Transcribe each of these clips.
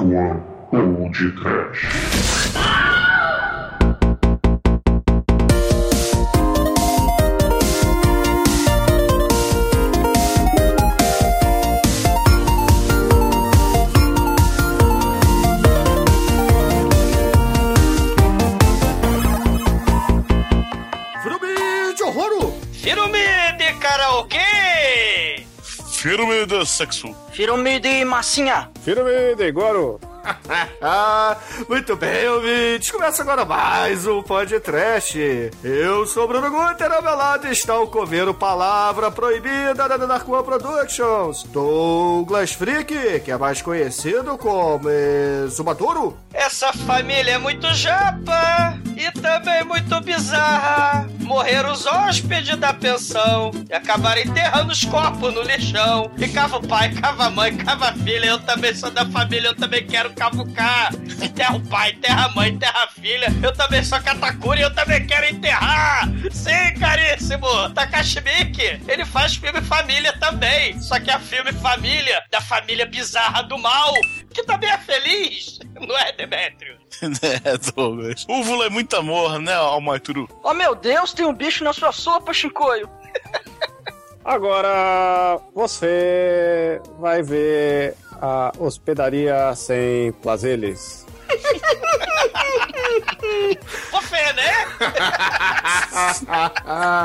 One ou de Trash. Sexo. Filme de massinha. Filme de Goro! muito bem, ouvintes. Começa agora mais um podcast. Eu sou o Bruno Guter, ao meu lado está o coveiro Palavra Proibida da One Productions, Douglas Freak, que é mais conhecido como Exumadoro. Essa família é muito japa e também muito bizarra. Morreram os hóspedes da pensão e acabaram enterrando os corpos no lixão. E cava o pai, cava a mãe, cava a filha. Eu também sou da família, eu também quero cavucar. Enterra o pai, enterra a mãe, enterra a filha. Eu também sou Katakuri, eu também quero enterrar. Sim, caríssimo. Takashi Miike, ele faz filme família também. Só que é filme família da família bizarra do mal, que também é feliz. Não é, Demétrio? é, Douglas. Úvula é muito amor, né, Almaituru? Oh meu Deus, tem um bicho na sua sopa, Chicoio. Agora você vai ver a hospedaria sem plazeres. Fê, né?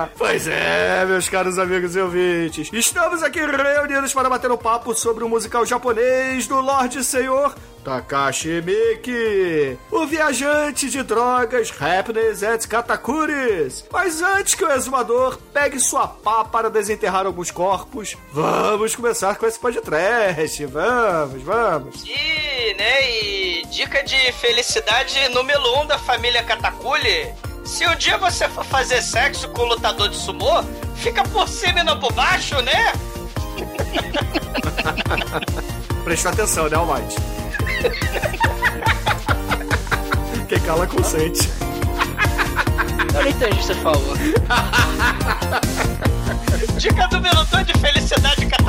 pois é, meus caros amigos e ouvintes. Estamos aqui reunidos para bater um papo sobre o musical japonês do Lorde Senhor Takashi Miki, o viajante de drogas, happiness et katakuris. Mas antes que o exumador pegue sua pá para desenterrar alguns corpos, vamos começar com esse podcast. Vamos, vamos. E, né, e dica de felicidade número um da família Katakuri. Se um dia você for fazer sexo com o lutador de sumô, fica por cima e não por baixo, né? Presta atenção, né, Almighty? Quem cala consente. Eu não entendi o que você falou. Dica número 2 de felicidade Katakuri,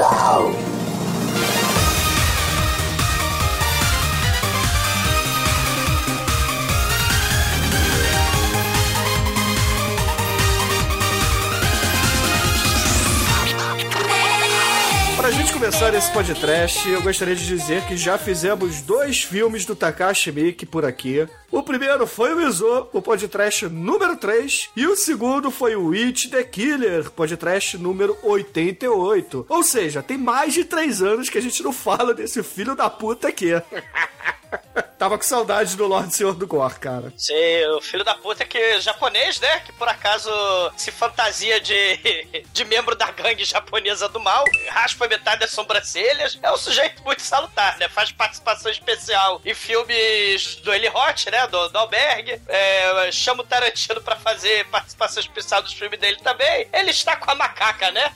começar esse podcast, eu gostaria de dizer que já fizemos dois filmes do Takashi Miike por aqui. O primeiro foi o Izo, o podcast número 3, e o segundo foi o It the Killer, podcast número 88. Ou seja, tem mais de três anos que a gente não fala desse filho da puta aqui. Tava com saudade do Lorde Senhor do Gore, cara. Sim, o filho da puta que é japonês, né? Que por acaso se fantasia de, de membro da gangue japonesa do mal, raspa metade das sobrancelhas. É um sujeito muito salutar, né? Faz participação especial em filmes do Eli Roth, né? Do, do Alberg. É, chama o Tarantino pra fazer participação especial dos filmes dele também. Ele está com a macaca, né?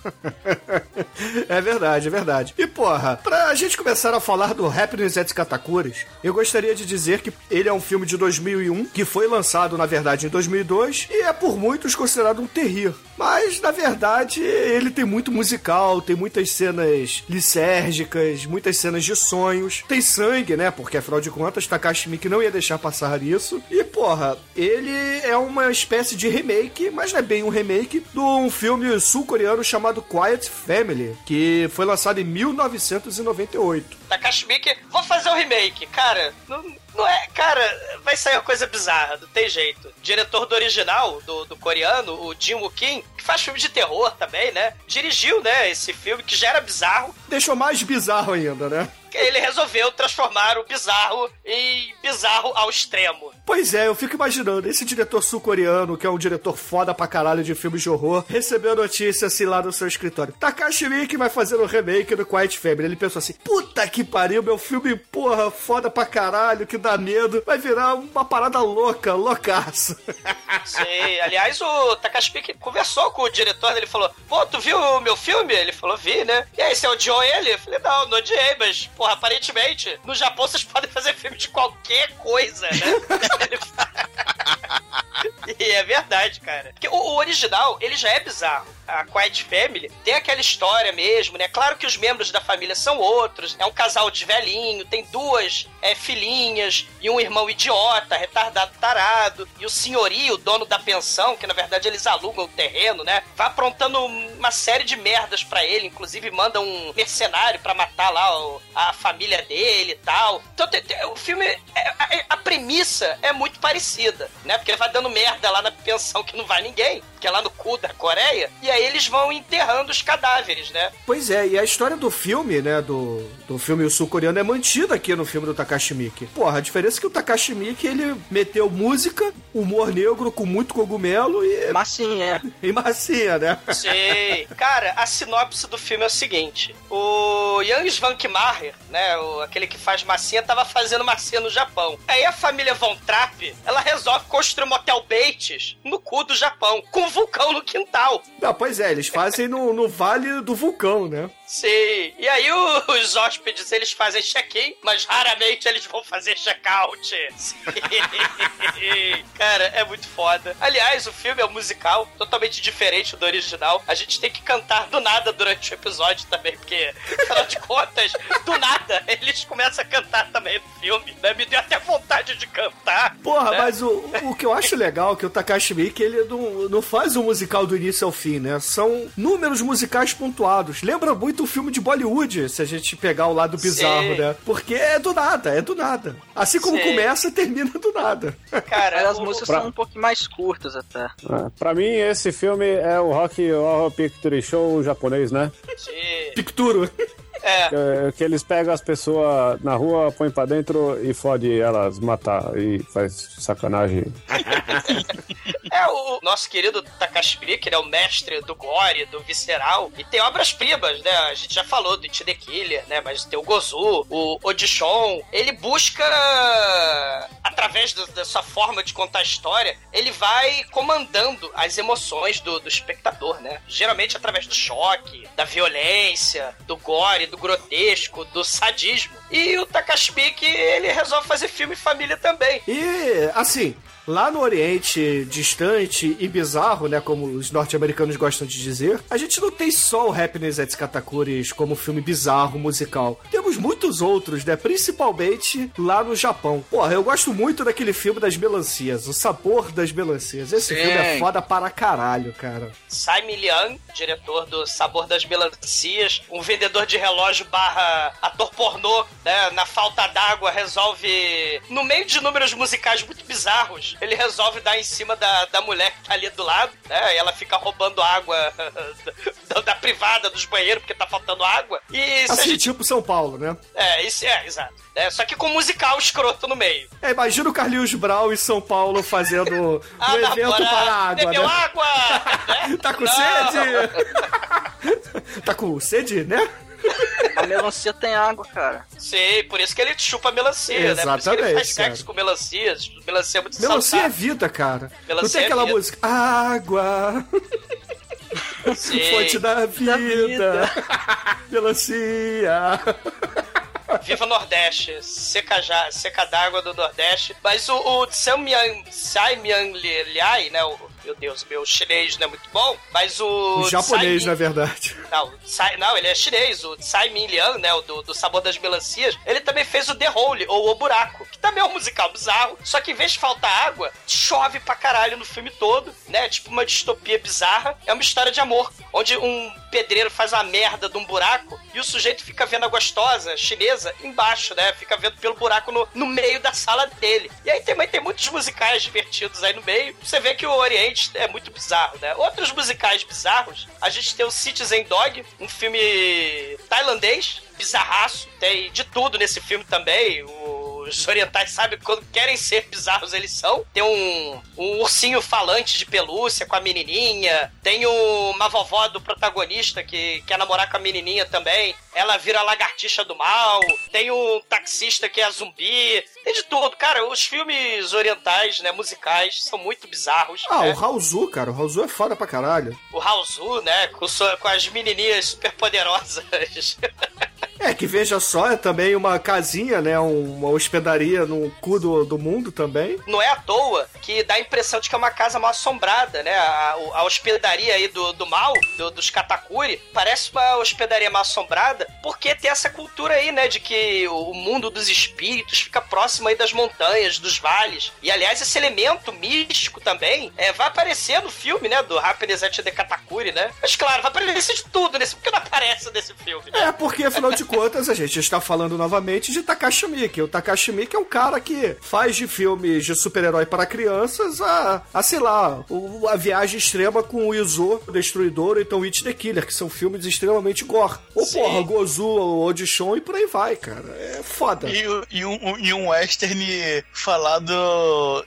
é verdade, é verdade. E porra, pra gente começar a falar do Happiness at Katakuris, eu gostaria de dizer que ele é um filme de 2001, que foi lançado, na verdade, em 2002, e é por muitos considerado um terrir. Mas, na verdade, ele tem muito musical, tem muitas cenas licérgicas, muitas cenas de sonhos. Tem sangue, né? Porque, afinal de contas, Takashi Miike não ia deixar passar isso. E, porra, ele é uma espécie de remake, mas não é bem um remake, de um filme sul-coreano chamado Quiet Family, que foi lançado em 1998. Takashi Miike, vou fazer um remake. Cara, não, não é. Cara, vai sair uma coisa bizarra, não tem jeito. Diretor do original, do, do coreano, o Jin Woo Kim, que faz filme de terror também, né? Dirigiu, né, esse filme que já era bizarro. Deixou mais bizarro ainda, né? Ele resolveu transformar o bizarro em bizarro ao extremo. Pois é, eu fico imaginando, esse diretor sul-coreano, que é um diretor foda pra caralho de filmes de horror, recebeu a notícia assim lá no seu escritório. Takashi Miike vai fazer um remake do Quiet Family. Ele pensou assim, puta que pariu, meu filme, porra, foda pra caralho, que dá medo, vai virar uma parada louca, loucaço. Sim, aliás, o Takashi Miike conversou com o diretor, ele falou, pô, tu viu o meu filme? Ele falou, vi, né? E aí, você odiou ele? Eu falei, não, não odiei, mas, porra, aparentemente, no Japão vocês podem fazer filme de qualquer coisa, né? E é verdade, cara. Porque o, o original, ele já é bizarro. A Quiet Family tem aquela história mesmo, né? Claro que os membros da família são outros. É um casal de velhinho, tem duas é, filhinhas e um irmão idiota, retardado, tarado. E o senhorio, o dono da pensão, que na verdade eles alugam o terreno, né? Vai aprontando uma série de merdas pra ele. Inclusive manda um mercenário pra matar lá o- a família dele e tal. Então tem- tem- o filme, é- é- a premissa é muito parecida, né? Porque ele vai dando merda lá na pensão que não vai ninguém, que é lá no cu da Coreia. E aí eles vão enterrando os cadáveres, né? Pois é, e a história do filme, né, do, do filme sul-coreano é mantida aqui no filme do Takashi Miike. Porra, a diferença é que o Takashi Miike, ele meteu música, humor negro com muito cogumelo e, Massinha. e massinha, né? Sei. Cara, a sinopse do filme é o seguinte: o Jan Svankmajer, né, o, aquele que faz massinha, tava fazendo massinha no Japão. Aí a família Von Trapp, ela resolve construir um motel Bates no cu do Japão, com um vulcão no quintal. Não, pois é, eles fazem no, no Vale do Vulcão, né? Sim. E aí o- os hóspedes, eles fazem check-in, mas raramente eles vão fazer check-out. Sim. Cara, é muito foda. Aliás, o filme é um musical totalmente diferente do original. A gente tem que cantar do nada durante o episódio também, porque, afinal de contas, do nada, eles começam a cantar também no filme. Né? Me deu até vontade de cantar. Porra, né? mas o, o que eu acho legal é que o Takashi Miike, ele não, não faz um musical do início ao fim, né? São números musicais pontuados. Lembra muito o filme de Bollywood, se a gente pegar o lado bizarro, Sim. né? Porque é do nada, é do nada. Assim como Sim. começa, termina do nada. Cara, as músicas pra- são um pouquinho mais curtas até. Ah, pra mim, esse filme é o Rock Horror Picture Show japonês, né? Sim. Picturo. É, Que, que eles pegam as pessoas na rua, põem pra dentro e fode elas matar e faz sacanagem. É o nosso querido Takashi Miike, ele é o mestre do gore, do visceral, e tem obras-primas, né? A gente já falou do It the Killer, né? Mas tem o Gozu, o Odishon. Ele busca, através do- da sua forma de contar a história, ele vai comandando as emoções do, do espectador, né? Geralmente através do choque, da violência, do gore, do grotesco, do sadismo. E o Takashi ele resolve fazer filme família também. E, assim, lá no Oriente distante e bizarro, né, como os norte-americanos gostam de dizer, a gente não tem só o Happiness at Katakuri's como filme bizarro musical. Temos muitos outros, né, principalmente lá no Japão. Porra, eu gosto muito daquele filme das melancias, O Sabor das Melancias. Esse Sim. filme é foda para caralho, cara. Simon Liang, diretor do Sabor das Melancias, um vendedor de relógio barra ator pornô, né, na falta d'água, resolve, no meio de números musicais muito bizarros, ele resolve dar em cima da, da mulher que tá ali do lado, né, e ela fica roubando água da, da privada dos banheiros porque tá faltando água. E Assim, gente... tipo São Paulo, né? É, isso é, exato. É, só que com musical escroto no meio. É, imagina o Carlinhos Brau em São Paulo fazendo Ah, um evento namorada, para a água, Bebeu né? água! né? Tá com Não. sede? tá com sede, né? A melancia tem água, cara. Sei, por isso que ele chupa melancia, né? Por isso que ele Exatamente, faz sexo cara. com melancias. Melancia é muito Melancia é vida, cara. não Melancia tem é aquela vida. música Água, Sim. fonte da vida, vida. melancia. Viva Nordeste, seca, já, seca d'água do Nordeste. Mas o, o Samyang, Samyang Liai, né? O, meu Deus, meu chinês não é muito bom, mas o. O japonês, Tsai na verdade. Não, Tsai- não, ele é chinês. O Tsai Min Liang, né? O do, do Sabor das Melancias. Ele também fez o The Hole, ou O Buraco, que também é um musical bizarro. Só que em vez de faltar água, chove pra caralho no filme todo, né? Tipo uma distopia bizarra. É uma história de amor, onde um pedreiro faz uma merda de um buraco e o sujeito fica vendo a gostosa chinesa embaixo, né? Fica vendo pelo buraco no, no meio da sala dele. E aí também tem muitos musicais divertidos aí no meio. Você vê que o Oriente é muito bizarro, né? Outros musicais bizarros, a gente tem o Citizen Dog, um filme tailandês, bizarraço, tem de tudo nesse filme também. O os orientais sabem quando querem ser bizarros eles são. Tem um, um ursinho falante de pelúcia com a menininha. Tem uma vovó do protagonista que quer namorar com a menininha também. Ela vira lagartixa do mal. Tem um taxista que é zumbi. Tem de tudo. Cara, os filmes orientais, né, musicais, são muito bizarros. Ah, né? o Raulzu, cara. O Raulzu é foda pra caralho. O Raulzu, né, com, com as menininhas super poderosas. É, que veja só, é também uma casinha, né? um- Uma hospedaria no cu do, do mundo também. Não é à toa que dá a impressão de que é uma casa mal assombrada, né? A, a hospedaria aí do, do mal, do- dos Katakuri, parece uma hospedaria mal assombrada, porque tem essa cultura aí, né? De que o mundo dos espíritos fica próximo aí das montanhas, dos vales. E aliás, esse elemento místico também é, vai aparecer no filme, né? Do Happiness at the Katakuri, né? Mas claro, vai aparecer de tudo nesse. Porque não aparece nesse filme? É, porque afinal de contas a gente está falando novamente de Takashi Miike. O Takashi Miike é um cara que faz de filmes de super-herói para crianças a, a sei lá, a viagem extrema com o Izo, o Destruidor, ou então It the Killer, que são filmes extremamente gore. Ou Sim. porra, Gozu, ou Audition e por aí vai, cara. É foda. E, e um, e um western falado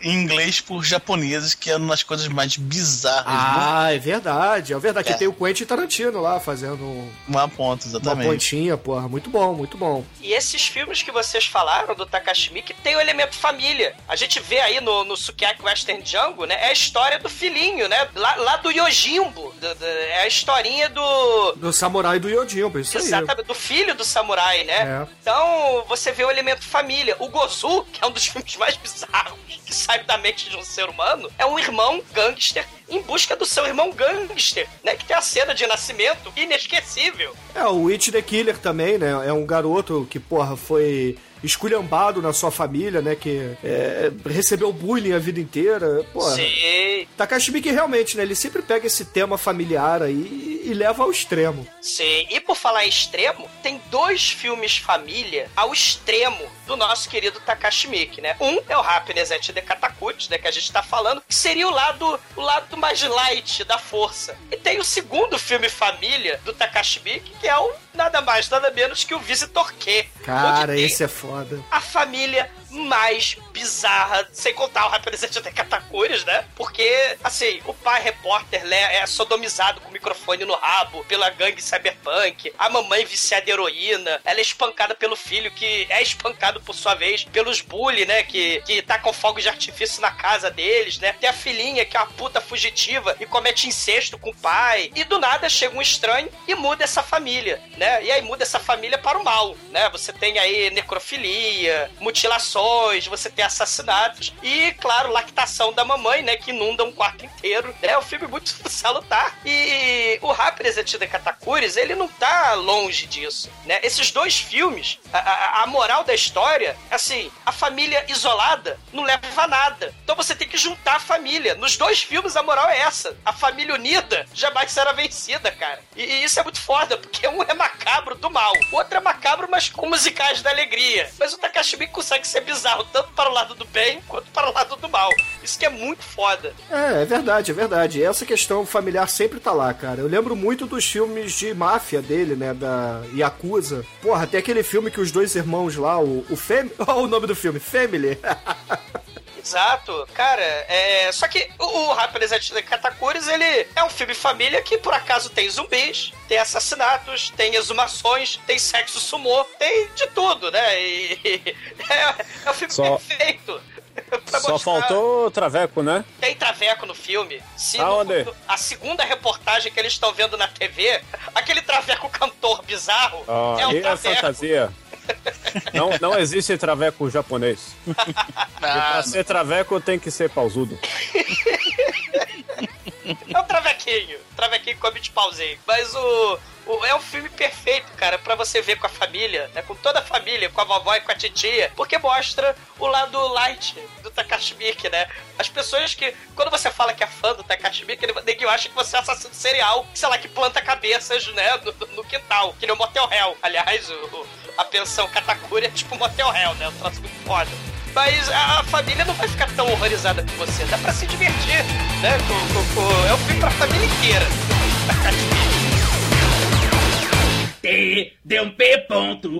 em inglês por japoneses, que é uma das coisas mais bizarras Ah, é verdade, é verdade. É. Que tem o Quentin Tarantino lá fazendo do uma ponta, uma exatamente. pontinha, porra. Muito bom, muito bom. E esses filmes que vocês falaram do Takashi Miike tem o elemento família. A gente vê aí no, no Sukiyaki Western Django, né? É a história do filhinho, né? Lá, lá do Yojimbo. Do- do- é a historinha do... Do Samurai do Yojimbo, isso aí. Exatamente, do filho do samurai, né? É. Então, você vê o elemento família. O Gozu, que é um dos filmes mais bizarros que sai da mente de um ser humano, é um irmão gangster em busca do seu irmão gangster, né? Que tem a cena de nascimento inesquecível. É, o It the Killer também, né? É um garoto que, porra, foi esculhambado na sua família, né? Que é, recebeu bullying a vida inteira. Porra. Sim, Takashi Miike realmente, né? Ele sempre pega esse tema familiar aí e leva ao extremo. sim. E por falar em extremo, tem dois filmes família ao extremo do nosso querido Takashi Miike, né? Um é o Happiness at the Katakuri, né? Que a gente tá falando, que seria o lado, o lado mais light da força. E tem o segundo filme família do Takashi Miike, que é o nada mais, nada menos que o Visitor Q. Cara, esse é foda. a família mais bizarra, sem contar o representante de Katakuris, né? Porque, assim, o pai repórter né, é sodomizado microfone no rabo pela gangue cyberpunk, a mamãe viciada em heroína, ela é espancada pelo filho, que é espancado, por sua vez, pelos bully, né? Que, que tá com fogo de artifício na casa deles, né? Tem a filhinha, que é uma puta fugitiva e comete incesto com o pai. E do nada chega um estranho e muda essa família, né? E aí muda essa família para o mal, né? Você tem aí necrofilia, mutilações, você tem assassinatos e, claro, lactação da mamãe, né? Que inunda um quarto inteiro. É um filme muito salutar. E o at the Katakuris, ele não tá longe disso, né? Esses dois filmes, a, a- a moral da história, assim, a família isolada não leva a nada. Então você tem que juntar a família. Nos dois filmes a moral é essa. A família unida jamais será vencida, cara. E, e isso é muito foda, porque um é macabro do mal, o outro é macabro, mas com musicais da alegria. Mas o Takashi Miike consegue ser bizarro tanto para o lado do bem quanto para o lado do mal. Isso que é muito foda. É, é verdade, é verdade. Essa questão familiar sempre tá lá, cara. Eu lembro muito dos filmes de máfia dele, né? Da Yakuza. Porra, tem aquele filme que os dois irmãos lá, o, o Fam... Olha o nome do filme, Family. Exato, cara, é. Só que o, o at the Katakuris, ele é um filme família que por acaso tem zumbis, tem assassinatos, tem exumações, tem sexo sumô, tem de tudo, né? E, é, é um filme Só- perfeito. Só mostrar- faltou o Traveco, né? Tem traveco no filme. Se no- Aonde? a segunda reportagem que eles estão vendo na TV, aquele traveco cantor bizarro Ah, é um e a traveco. fantasia. Não, não existe traveco japonês. E Ah, pra ser traveco tem que ser pausudo. É um travequinho. Travequinho come de pauzinho. Mas o, o- É um filme perfeito, cara, pra você ver com a família, né? Com toda a família, com a vovó e com a titia. Porque mostra o lado light do Takashi Miike, né? As pessoas que. Quando você fala que é fã do Takashi Miike, ninguém acha que você é assassino serial, sei lá, que planta cabeças, né? No, no quintal. Que nem o Motel Hell. Aliás, o- a pensão Katakuri é tipo Motel Hell, né? Um troço muito foda mas a família não vai ficar tão horrorizada com você. Dá pra se divertir, né? Com, com, com... É um filme pra família inteira. Tdmp.com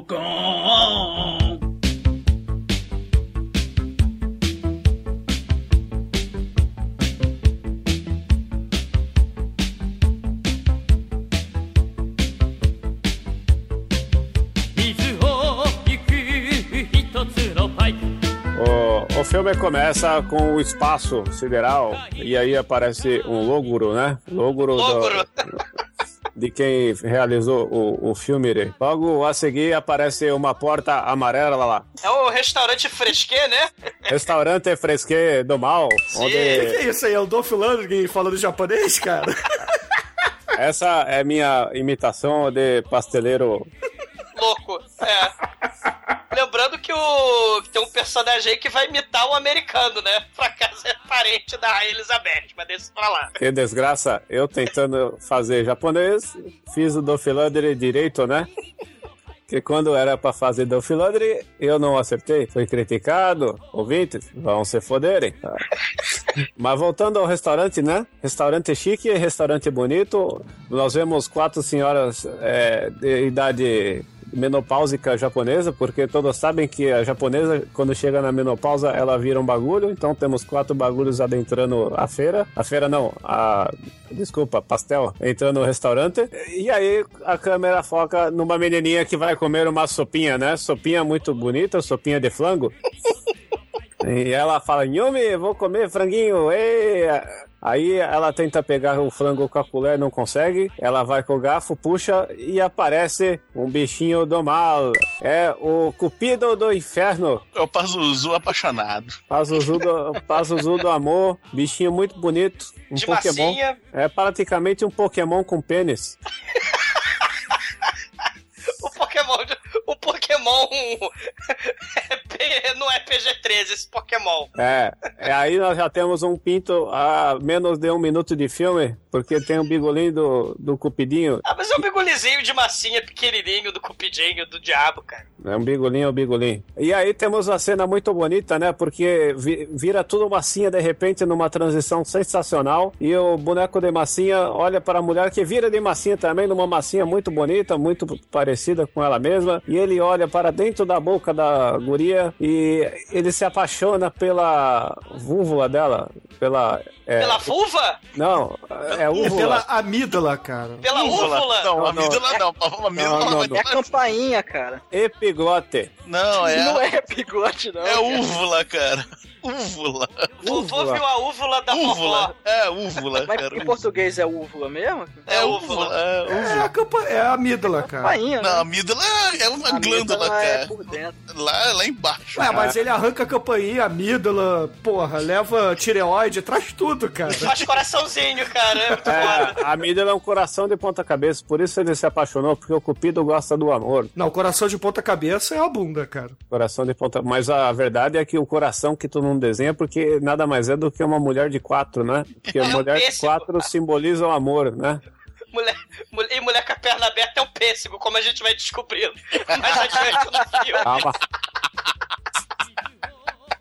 filme começa com o espaço sideral e aí aparece um logro, né? Logro, do- Logro. de quem realizou o, o filme. Logo a seguir aparece uma porta amarela lá. É o restaurante fresquê, né? Restaurante Fresque do Mal, Que onde que é isso aí? É o Dolph Lundgren falando japonês, cara? essa é minha imitação de pasteleiro. Louco. É. Lembrando que, o, que tem um personagem aí que vai imitar o americano, né? Por acaso é parente da Elizabeth, mas deixa pra lá. Que desgraça, eu tentando fazer japonês, fiz o Dofilandre direito, né? Que quando era pra fazer Dofilandre, eu não acertei. Fui criticado. Ouvintes, vão se foderem. Mas voltando ao restaurante, né? Restaurante chique, restaurante bonito. Nós vemos quatro senhoras é, de idade menopáusica japonesa, porque todos sabem que a japonesa, quando chega na menopausa, ela vira um bagulho. Então temos quatro bagulhos adentrando a feira. A feira não, a. Desculpa, pastel, entrando no restaurante. E aí a câmera foca numa menininha que vai comer uma sopinha, né? Sopinha muito bonita, sopinha de flango. E ela fala, Yumi, vou comer franguinho, ei! Aí ela tenta pegar o frango com a colher, não consegue. Ela vai com o garfo, puxa e aparece um bichinho do mal. É o Cupido do Inferno. É o Pazuzu apaixonado. Pazuzu do, Pazuzu do amor. Bichinho muito bonito. Um De Pokémon. massinha. É praticamente um Pokémon com pênis. O Pokémon. O Pokémon. é não é PG-13 esse Pokémon. É, é, aí nós já temos um pinto a menos de um minuto de filme, porque tem o bigolinho do, do Cupidinho. Ah, mas é um bigulizinho de massinha pequenininho do cupidinho do diabo, cara. É um bigolinho, é um bigolinho. E aí temos uma cena muito bonita, né? Porque vi- vira tudo massinha de repente numa transição sensacional. E o boneco de massinha olha para a mulher que vira de massinha também, numa massinha muito bonita, muito parecida com ela mesma. E ele olha para dentro da boca da guria e ele se apaixona pela vúvula dela. Pela. é, Pela vulva? Não, é É úvula. pela amígdala, cara. Pela úvula? Não, Não, não. amígdala não. A amígdala Não, não, vai- É a campainha, cara. Epiglote. Não, é. Não é bigode, não. É úvula, cara. Úvula. Vovô viu a úvula da vovó. Úvula. É, úvula, Mas cara. em português é úvula mesmo? É É úvula. úvula. É É úvula. a, campa... é a amígdala, cara. Campainha, Não, a né? amígdala é uma A glândula, amígdala é cara. por dentro. Lá, lá embaixo. Ué, mas ele arranca a campainha, a amígdala, porra, leva tireoide, traz tudo, cara. Faz coraçãozinho, cara. É. É, a amígdala é um coração de ponta cabeça, por isso ele se apaixonou, porque o Cupido gosta do amor. Não, coração de ponta cabeça é a bunda, cara. Coração de ponta. Mas a verdade é que o coração que tu não desenha, porque nada mais é do que uma mulher de quatro, né? Porque É um mulher de pêssego. quatro simboliza o amor, né? Mulher, mulher, e mulher com a perna aberta é um pêssego, como a gente vai descobrindo. Mais adiante no filme. Calma.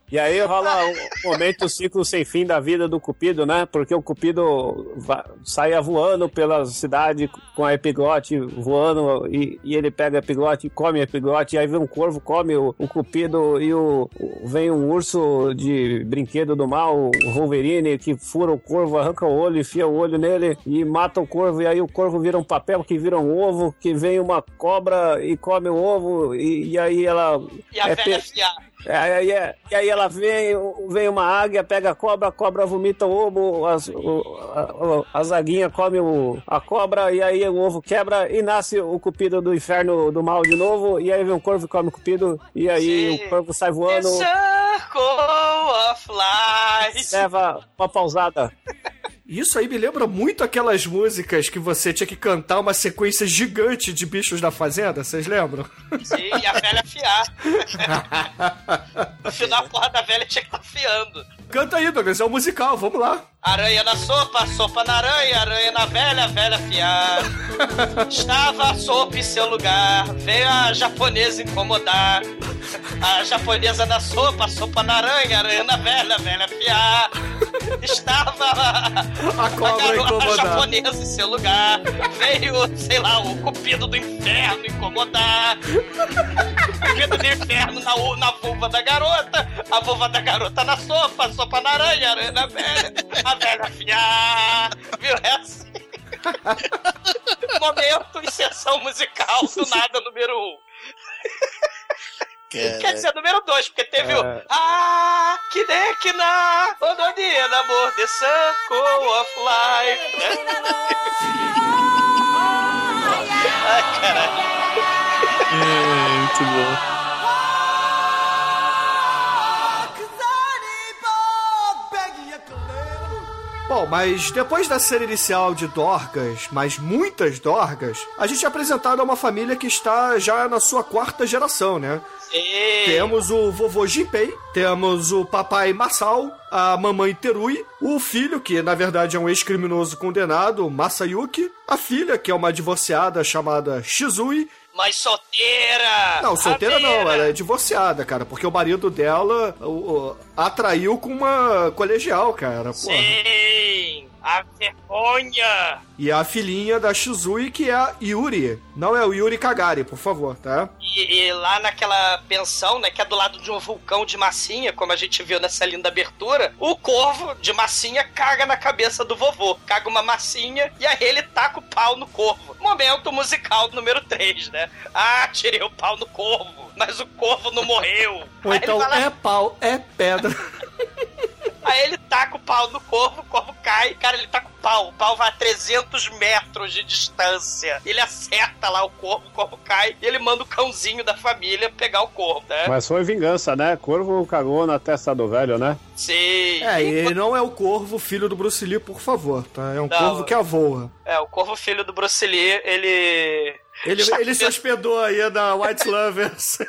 E aí rola um momento ciclo sem fim da vida do Cupido, né? Porque o Cupido saia voando pela cidade com a epiglote voando e, e ele pega a epiglote e come a epiglote. E aí vem um corvo, come o, o Cupido e o, o- vem um urso de brinquedo do mal, o Wolverine, que fura o corvo, arranca o olho, enfia o olho nele e mata o corvo. E aí o corvo vira um papel que vira um ovo, que vem uma cobra e come o ovo. E, e aí ela E a é velha pe- fiar. É, aí, e aí ela vem, vem uma águia, pega a cobra, a cobra vomita o ovo, as, o, a, a zaguinha come o, a cobra, e aí o ovo quebra e nasce o cupido do inferno do mal de novo, e aí vem um corvo e come o cupido, e aí Sim. o corvo sai The voando, Circle of Life. leva uma pausada. Isso aí me lembra muito aquelas músicas que você tinha que cantar uma sequência gigante de bichos da fazenda, vocês lembram? Sim, e a velha fiar. no final, a porra da velha tinha que estar fiando. Canta aí, Douglas, é um musical, vamos lá. Aranha na sopa, sopa na aranha, aranha na velha, velha fiar. Estava a sopa em seu lugar, veio a japonesa incomodar. A japonesa da sopa, a sopa na aranha, a aranha na velha, a velha fiar. Estava A cobra garo- a japonesa em seu lugar. Veio, sei lá, o cupido do inferno incomodar. Cupido do inferno na, na vulva da garota. A vulva da garota na sopa, a sopa na aranha, a aranha na velha. A velha fiar. Viu essa? Momento e sessão musical do nada número um. Quer dizer, número dois, porque teve o É. Ah, que de que na Odonia amor the circle of life. Ai, caralho. é, muito bom. Bom, mas depois da cena inicial de Dorgas, mas muitas Dorgas, a gente é apresentado a uma família que está já na sua quarta geração, né? Sim. Temos o vovô Jinpei, temos o papai Masao, a mamãe Terui, o filho, que na verdade é um ex-criminoso condenado, Masayuki, a filha, que é uma divorciada chamada Shizui. Mas solteira! Não, solteira não, ela é divorciada, cara, porque o marido dela o, o, atraiu com uma colegial, cara. Porra. Sim! A vergonha! E a filhinha da Shizui, que é a Yuri. Não é o Yuri Kagari, por favor, tá? E, e lá naquela pensão, né, que é do lado de um vulcão de massinha, como a gente viu nessa linda abertura, o corvo de massinha caga na cabeça do vovô. Caga uma massinha e aí ele taca o pau no corvo. Momento musical número 3, né? Ah, tirei o pau no corvo, mas o corvo não morreu. Ou Aí então lá- é pau, é pedra. Aí ele taca o pau no corvo, o corvo cai. Cara, ele taca o pau. O pau vai a 300 metros de distância. Ele acerta lá o corvo, o corvo cai. E ele manda o cãozinho da família pegar o corvo, né? Mas foi vingança, né? Corvo cagou na testa do velho, né? Sim. É, e ele não é o corvo filho do Bruce Lee, por favor, tá? É um Não. corvo que avoa. É, o corvo filho do Bruce Lee, ele... Ele, ele se hospedou aí na White Lovers.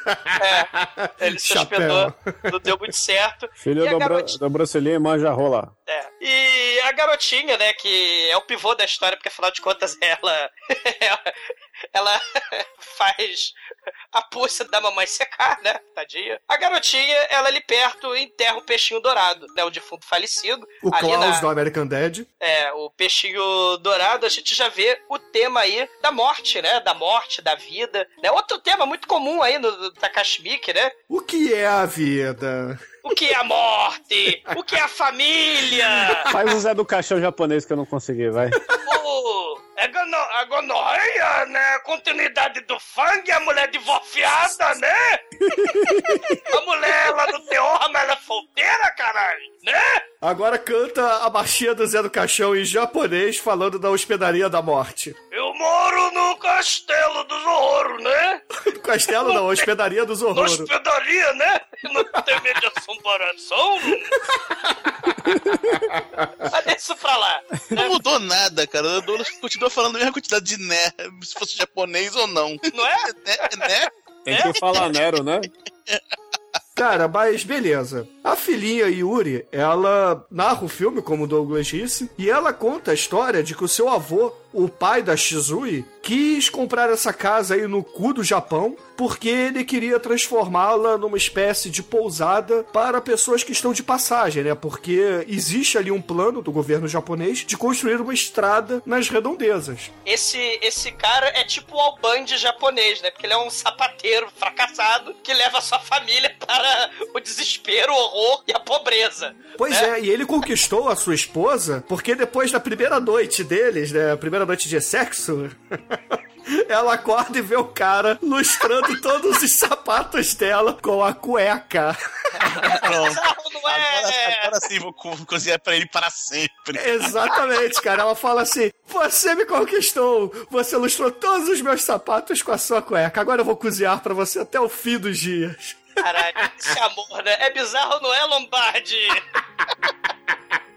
É, ele se Chapéu. hospedou, não deu muito certo. Filho E a do, Bru garoti- do Bruce manja rola. É. E a garotinha, né, que é o pivô da história, porque afinal de contas ela. ela, faz a pulsa da mamãe secar, né? Tadinha. A garotinha, ela ali perto enterra o peixinho dourado, né? O defunto falecido. O ali Klaus na- do American Dad. É, o peixinho dourado, a gente já vê o tema aí da morte, né? Da morte, da vida. Né? Outro tema muito comum aí no, no Takashi né? O que é a vida? O que é a morte? O que é a família? Faz o Zé do Caixão japonês que eu não consegui, vai. O, é gono, a gonorreia, né? Continuidade do fang, a mulher divorciada, né? a mulher lá do terror, mas ela é solteira, caralho, né? Agora canta a marchinha do Zé do Caixão em japonês falando da hospedaria da morte. Eu moro no castelo dos horrores, né? Castelo não, hospedaria dos horrores. hospedaria, né? Não tem medo de assombração. Mas deixa isso pra lá. Não mudou nada, cara. O Douglas continua falando a mesma quantidade de né, se fosse japonês ou não. Não é? Né? né? Tem que falar Nero, né? Cara, mas beleza. A filhinha Yuri, ela narra o filme, como o Douglas disse, e ela conta a história de que o seu avô, o pai da Shizui, quis comprar essa casa aí no cu do Japão, porque ele queria transformá-la numa espécie de pousada para pessoas que estão de passagem, né? Porque existe ali um plano do governo japonês de construir uma estrada nas redondezas. Esse, esse cara é tipo o Albandi japonês, né? Porque ele é um sapateiro fracassado que leva sua família para o desespero, o horror e a pobreza. Pois é. e ele conquistou a sua esposa porque depois da primeira noite deles, né? A primeira noite de sexo. Ela acorda e vê o cara lustrando todos os sapatos dela com a cueca. Pronto. Não, não Agora, é. agora sim vou co- cozinhar pra ele para sempre. Exatamente, cara. Ela fala assim: Você me conquistou. Você lustrou todos os meus sapatos com a sua cueca. Agora eu vou cozinhar pra você até o fim dos dias. Caralho, esse amor, né? É bizarro, não é, Lombardi?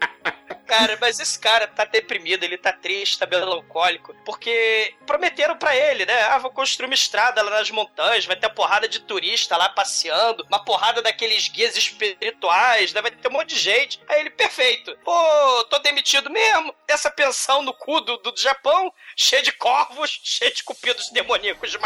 Cara, mas esse cara tá deprimido, ele tá triste, tá melancólico, porque prometeram pra ele, né? Ah, vou construir uma estrada lá nas montanhas, vai ter uma porrada de turista lá passeando, uma porrada daqueles guias espirituais, né? Vai ter um monte de gente. Aí ele, perfeito. Pô, tô demitido mesmo. Essa pensão no cu do, do Japão, cheia de corvos, cheia de cupidos demoníacos de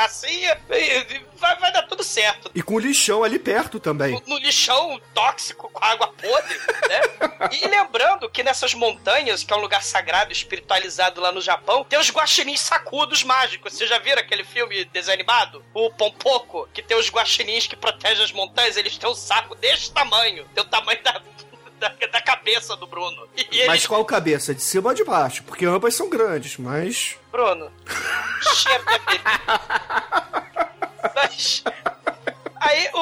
e- e vai, vai dar tudo certo. E com lixão ali perto também. No, no lixão tóxico com água podre, né? E lembrando que nessas montanhas, que é um lugar sagrado, espiritualizado lá no Japão, tem os guaxinins sacudos mágicos. Vocês já viram aquele filme desanimado? O Pompoco, que tem os guaxinins que protegem as montanhas, eles têm um saco desse tamanho. Tem o tamanho da, da, da cabeça do Bruno. Eles Mas qual cabeça? De cima ou de baixo? Porque ambas são grandes, mas. Bruno, chega, filho. Mas.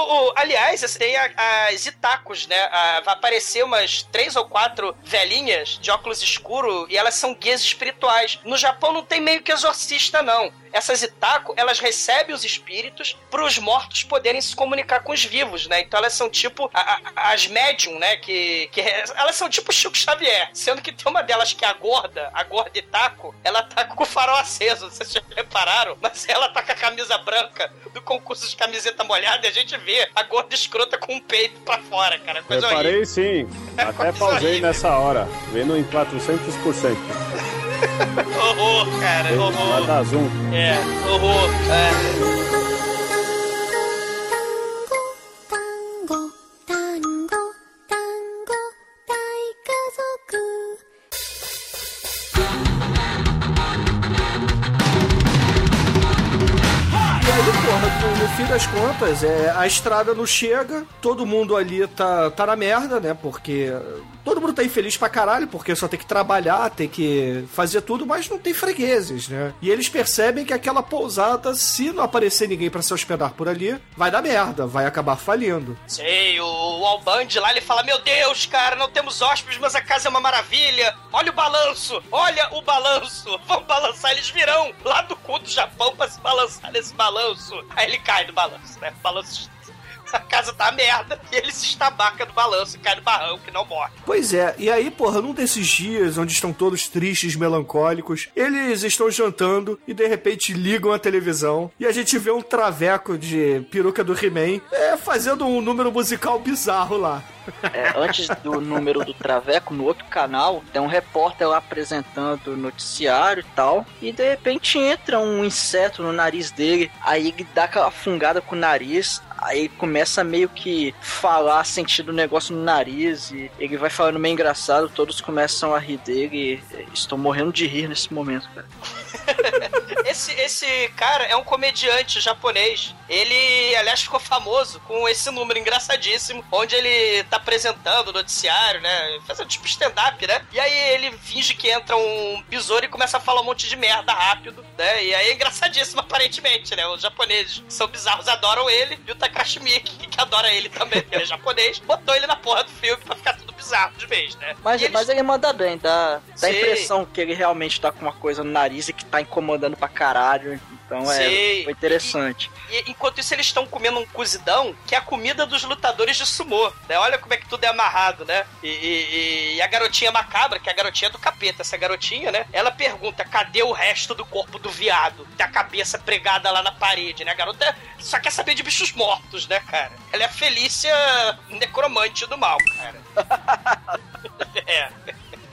O, aliás, tem as Itacos, né? A- vai aparecer umas três ou quatro velhinhas de óculos escuro e elas são guias espirituais. No Japão não tem meio que exorcista, não. Essas Itaco, elas recebem os espíritos para os mortos poderem se comunicar com os vivos, né? Então elas são tipo a- a- as médium, né? Que, que elas são tipo Chico Xavier, sendo que tem uma delas que é a gorda, a gorda Itaco, ela tá com o farol aceso, vocês já repararam? Mas ela tá com a camisa branca do concurso de camiseta molhada e a gente vê a gorda escrota com o peito pra fora, cara. Coisa horrível. Reparei sim. Até Coisa pausei horrível. nessa hora. Vendo em 400%. Horror, cara, Vai horror. dar zoom. É, horror. É. no, fim das contas, é, a estrada não chega, todo mundo ali tá, tá na merda, né? Porque todo mundo tá infeliz pra caralho, porque só tem que trabalhar, tem que fazer tudo, mas não tem fregueses, né? E eles percebem que aquela pousada, se não aparecer ninguém pra se hospedar por ali, vai dar merda, vai acabar falindo. Sei, o, o Alband lá ele fala: Meu Deus, cara, não temos hóspedes, mas a casa é uma maravilha. Olha o balanço, olha o balanço. Vamos balançar, eles virão lá do cu do Japão pra se balançar nesse balanço. ele cai do balanço, né? Balanço. A casa tá merda e ele se estabaca do balanço e cai no barranco e não morre. Pois é, e aí, porra, num desses dias onde estão todos tristes, melancólicos, eles estão jantando e de repente ligam a televisão e a gente vê um traveco de peruca do He-Man é, fazendo um número musical bizarro lá. É, antes do número do Traveco, no outro canal, tem um repórter lá apresentando o noticiário e tal. E de repente entra um inseto no nariz dele. Aí ele dá aquela fungada com o nariz. Aí ele começa meio que falar, sentindo o negócio no nariz. E ele vai falando meio engraçado. Todos começam a rir dele. E estou morrendo de rir nesse momento, cara. Esse, esse cara é um comediante japonês. Ele, aliás, ficou famoso com esse número engraçadíssimo, onde ele tá apresentando o noticiário, né? Fazendo tipo stand-up, né? E aí ele finge que entra um besouro e começa a falar um monte de merda rápido, né? E aí é engraçadíssimo, aparentemente, né? Os japoneses são bizarros adoram ele, e o Takashi Miike, que adora ele também, porque ele é japonês, botou ele na porra do filme pra ficar bizarro de vez, né? Mas, eles- mas ele manda bem, dá, dá a impressão que ele realmente tá com uma coisa no nariz e que tá incomodando pra caralho. Então é, foi interessante. E enquanto isso, eles estão comendo um cozidão, que é a comida dos lutadores de sumô. Né? Olha como é que tudo é amarrado, né? E, e- e a garotinha macabra, que é a garotinha do capeta, essa garotinha, né? Ela pergunta: cadê o resto do corpo do viado? Tem a cabeça pregada lá na parede, né? A garota só quer saber de bichos mortos, né, cara? Ela é a Felícia necromante do mal, cara. é.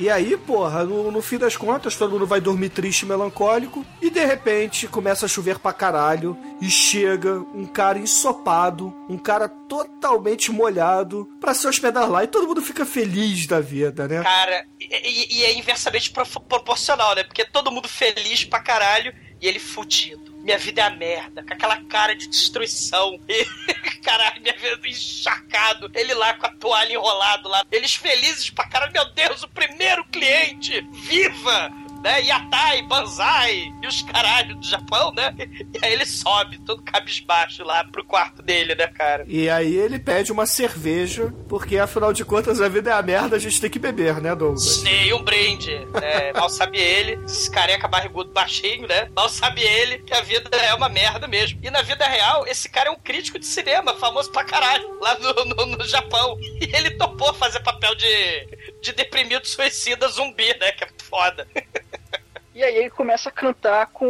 E aí, porra, no, no fim das contas, todo mundo vai dormir triste e melancólico. E de repente começa a chover pra caralho. E chega um cara ensopado, um cara totalmente molhado, pra se hospedar lá. E todo mundo fica feliz da vida, né? Cara, e, e- e é inversamente pro- proporcional, né? Porque todo mundo feliz pra caralho e ele fudido. Minha vida é a merda, com aquela cara de destruição. E, caralho, minha vida encharcado. Ele lá com a toalha enrolado lá. Eles felizes pra caralho. Meu Deus, o primeiro cliente! Viva! Né? Yatai, Banzai e os caralhos do Japão, né? E aí ele sobe, todo cabisbaixo lá pro quarto dele, né, cara? E aí ele pede uma cerveja, porque afinal de contas a vida é a merda, a gente tem que beber, né, Douglas? Sim, um brinde. É, mal sabe ele, esse careca barrigudo baixinho, né? Mal sabe ele que a vida é uma merda mesmo. E na vida real, esse cara é um crítico de cinema, famoso pra caralho, lá no, no, no Japão. E ele topou fazer papel de, de deprimido suicida zumbi, né? Que é foda. E aí ele começa a cantar com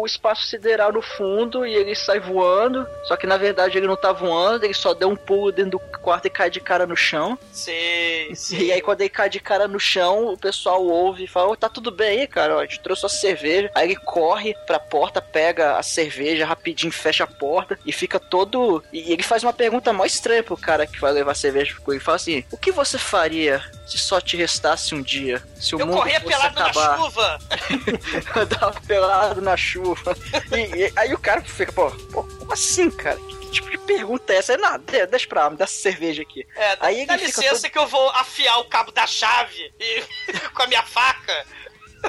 o espaço sideral no fundo e ele sai voando. Só que na verdade ele não tá voando, ele só deu um pulo dentro do quarto e cai de cara no chão. Sim, sim. E aí quando ele cai de cara no chão, o pessoal ouve e fala, "Ô, tá tudo bem aí, cara, ó, a gente trouxe a cerveja. Aí ele corre pra porta, pega a cerveja rapidinho, fecha a porta e fica todo... E ele faz uma pergunta mó estranha pro cara que vai levar a cerveja pro. Ele fala assim, o que você faria se só te restasse um dia? Se o Eu mundo corria fosse pelado acabar? na chuva. Andava pelado na chuva. E, e aí o cara fica, pô, pô, como assim, cara? Que, tipo de pergunta é essa? É nada, de- deixa pra lá, me dá essa cerveja aqui. É, Aí ele dá licença que eu vou afiar o cabo da chave e com a minha faca.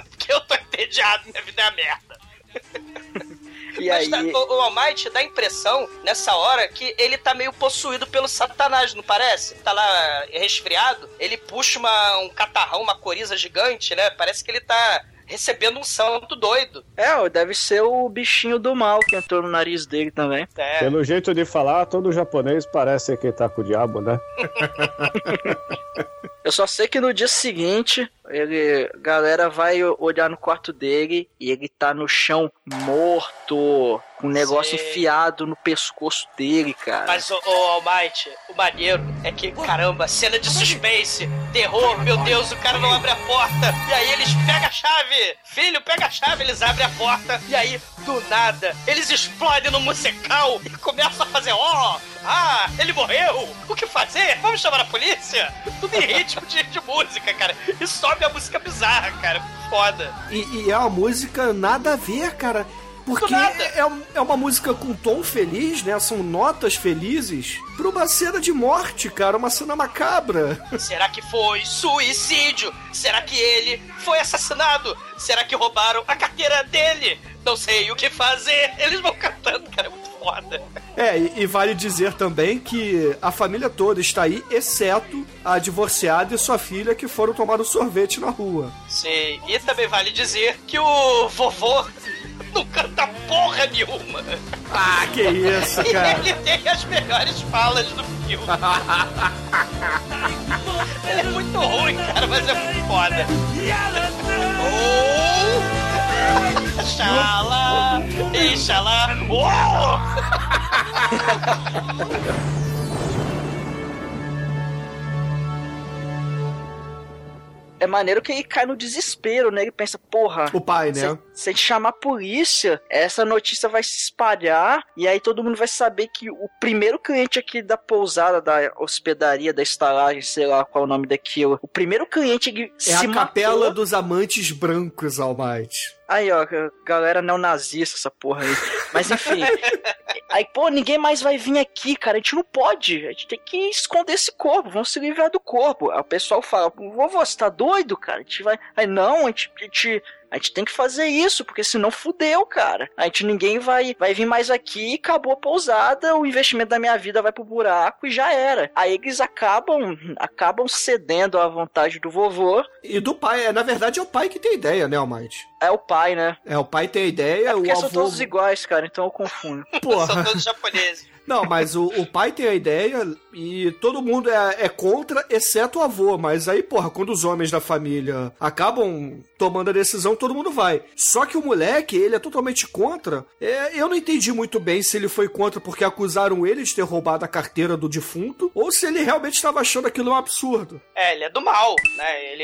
Porque eu tô entediado, minha vida é uma merda. E Mas aí, dá- o, o All Might dá a impressão, nessa hora, que ele tá meio possuído pelo satanás, não parece? Tá lá resfriado, ele puxa uma, um catarrão, uma coriza gigante, né? Parece que ele tá recebendo um santo doido. é, deve ser o bichinho do mal que entrou no nariz dele também. É. Pelo jeito de falar, todo japonês parece que tá com o diabo, né? Eu só sei que no dia seguinte, ele, galera vai olhar no quarto dele e ele tá no chão morto, com um negócio Sei. enfiado no pescoço dele, cara. Mas, o, All Might, o maneiro é que, caramba, cena de suspense, terror, meu Deus, o cara não abre a porta. E aí eles pegam a chave. Filho, pega a chave, eles abrem a porta. E aí, do nada, eles explodem no musical e começam a fazer, ó, ah, ele morreu. O que fazer? Vamos chamar a polícia? Tudo em ritmo de, de música, cara. E sobe a música bizarra, cara. Foda. E, e é uma música nada a ver, cara. Porque é, é uma música com tom feliz, né? São notas felizes pra uma cena de morte, cara. Uma cena macabra. Será que foi suicídio? Será que ele foi assassinado? Será que roubaram a carteira dele? Não sei o que fazer. Eles vão cantando, cara, é muito foda. É, e, e vale dizer também que a família toda está aí, exceto a divorciada e sua filha que foram tomar um sorvete na rua. Sim, e também vale dizer que o vovô não canta porra nenhuma. Ah, que isso, E cara. ele tem as melhores falas do filme. ele é muito ruim, cara, mas é muito foda. Oh! Inshallah. Inshallah. Whoa! É maneiro que ele cai no desespero, né? Ele pensa, porra. O pai, né? Se, se a gente chamar a polícia, essa notícia vai se espalhar e aí todo mundo vai saber que o primeiro cliente aqui da pousada, da hospedaria, da estalagem, sei lá qual é o nome daquilo, o primeiro cliente que É se a matou- capela dos amantes brancos, Almighty. Aí, ó, galera neonazista, essa porra aí. Mas enfim. aí, pô, ninguém mais vai vir aqui, cara. A gente não pode. A gente tem que esconder esse corpo. Vamos se livrar do corpo. Aí o pessoal fala, vovô, você tá doido, cara? A gente vai. Aí, não, a gente. A gente a gente tem que fazer isso, porque senão fudeu, cara. A gente ninguém vai, vai vir mais aqui, acabou a pousada, o investimento da minha vida vai pro buraco e já era. Aí eles acabam acabam cedendo à vontade do vovô. E do pai, é, na verdade é o pai que tem ideia, né, Almighty? É o pai, né? É, o pai tem a ideia, É o porque avô... são todos iguais, cara, então eu confundo. São Porra. todos japoneses. Não, mas o, o pai tem a ideia e todo mundo é, é contra, exceto o avô. Mas aí, porra, quando os homens da família acabam tomando a decisão, todo mundo vai. Só que o moleque, ele é totalmente contra. É, eu não entendi muito bem se ele foi contra porque acusaram ele de ter roubado a carteira do defunto ou se ele realmente estava achando aquilo um absurdo. É, ele é do mal, né? Ele,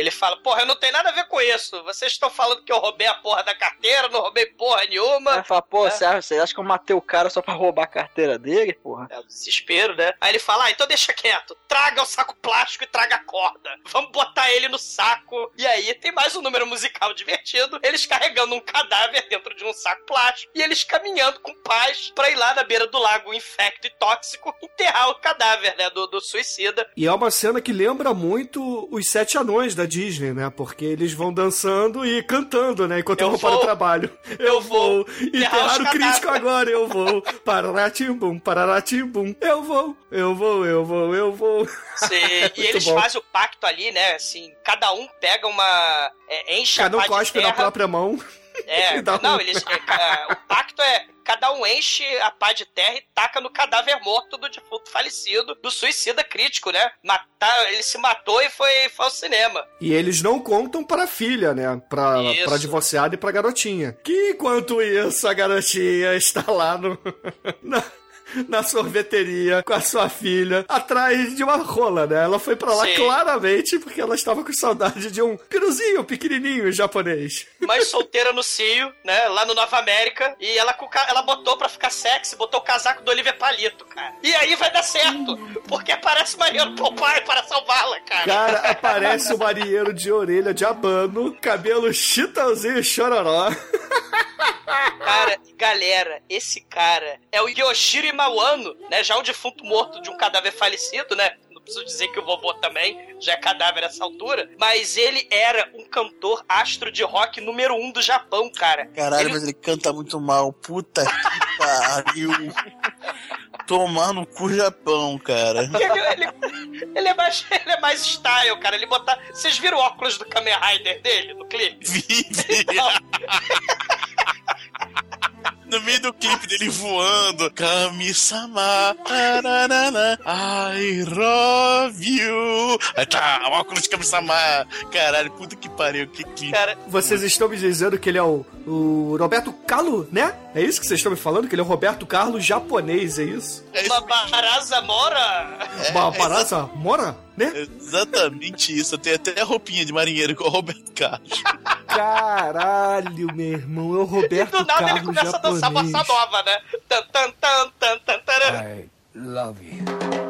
ele fala, porra, eu não tenho nada a ver com isso. Vocês estão falando que eu roubei a porra da carteira, não roubei porra nenhuma. Aí fala, pô, É. você acha, você acha que eu matei o cara só pra roubar a carteira dele, porra? É o desespero, né? Aí ele fala, ah, então deixa quieto. Traga o saco plástico e traga a corda. Vamos botar ele no saco. E aí tem mais um número musical divertido. Eles carregando um cadáver dentro de um saco plástico. E eles caminhando com paz pra ir lá na beira do lago infecto e tóxico enterrar o cadáver, né? Do, do suicida. E é uma cena que lembra muito os Sete Anões da Disney, né? Porque eles vão dançando e cantando, né? Enquanto Eu eu vou para o trabalho. Eu vou. Enterrar os o crítico agora, eu vou. Pararatimbum, pararatimbum. Eu vou, eu vou, eu vou, eu vou. Sim, e eles bom. fazem o pacto ali, né? Assim, cada um pega uma. É, enche Cada a um de cospe na própria mão. É, um- não, eles. é, ca- o pacto é. Cada um enche a pá de terra e taca no cadáver morto do defunto falecido, do suicida crítico, né? Matar, ele se matou e foi, foi ao cinema. E eles não contam pra filha, né? Pra, Isso. pra divorciada e pra garotinha. Que enquanto isso, a garotinha está lá no. na, sorveteria com a sua filha, atrás de uma rola, né? Ela foi pra lá Sim. claramente porque ela estava com saudade de um piruzinho pequenininho japonês. Mas solteira no cio, né? Lá no Nova América. E ela, o ela botou pra ficar sexy, botou o casaco do Oliver Palito, cara. E aí vai dar certo. Porque aparece maneiro Popeye para salvá-la, cara. Cara, aparece o marinheiro de orelha de abano, cabelo chitãozinho chororó. Cara, galera, esse cara é o Yoshiro Imawano, né? Já um defunto morto de um cadáver falecido, né? Não preciso dizer que o vovô também já é cadáver nessa altura. Mas ele era um cantor astro de rock número um do Japão, cara. Caralho, Ele- mas ele canta muito mal. Puta que pariu. Tomar no cu Japão, cara. Ele, ele- ele é mais, ele é mais style, cara. Ele botar. Vocês viram o óculos do Kamen Rider dele no clipe? Vive. No meio do clipe dele voando, Kami-sama, I love you. Aí tá, o óculos de Kami-sama. Caralho, puta que pariu, que clipe. Cara, Vocês estão me dizendo que ele é o, o Roberto Carlos, né? É isso que vocês estão me falando? Que ele é o Roberto Carlos japonês, é isso? É. Barasa Mora. Uma parada mora, né? Exatamente isso. Tem até a roupinha de marinheiro com o Roberto Carlos. Caralho, meu irmão, é o E Roberto do nada ele Carlos começa a dançar japonês. bossa nova, né? Tan, tan, tan, tan, tan, taran. I love you.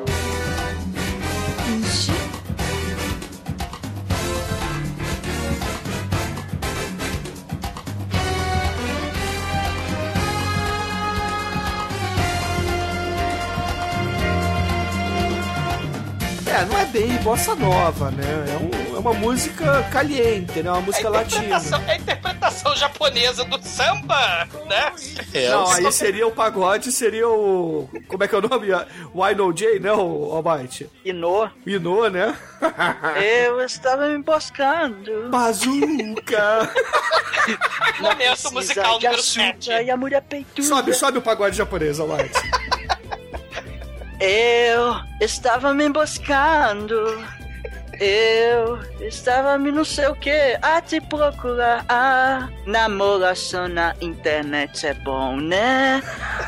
É, não é bem bossa nova, né? É, um- é uma música caliente, né? Uma É música a interpretação, latina. é a interpretação japonesa do samba, né? É, Não, aí seria o pagode, seria o. Como é que é o nome? O I Know J, né, o Almighty? Ino, Ino, né? eu estava me emboscando. Bazuca! Momento musical de número açúcar 7. E a mulher peituda. sobe, sobe o pagode japonês, Almighty. Eu estava me emboscando. Eu estava me não sei o que a te procurar. Ah, namoração na internet é bom, né?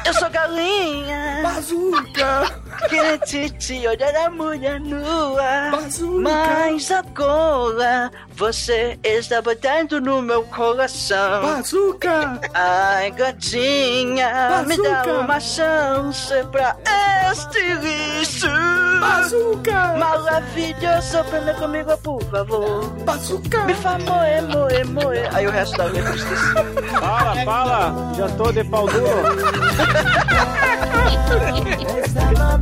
Eu sou galinha, Bazuca! Quente te olhar a mulher nua. Bazuca! Mas agora você está batendo no meu coração. Bazuca! Ai, gatinha, me dá uma chance pra este lixo. Bazuca! Maravilhoso, aprenda comigo, por favor. Bazuca! Me faz moer, moer, moer. Aí o resto da letra esqueci. Fala, fala, já tô de pau duro.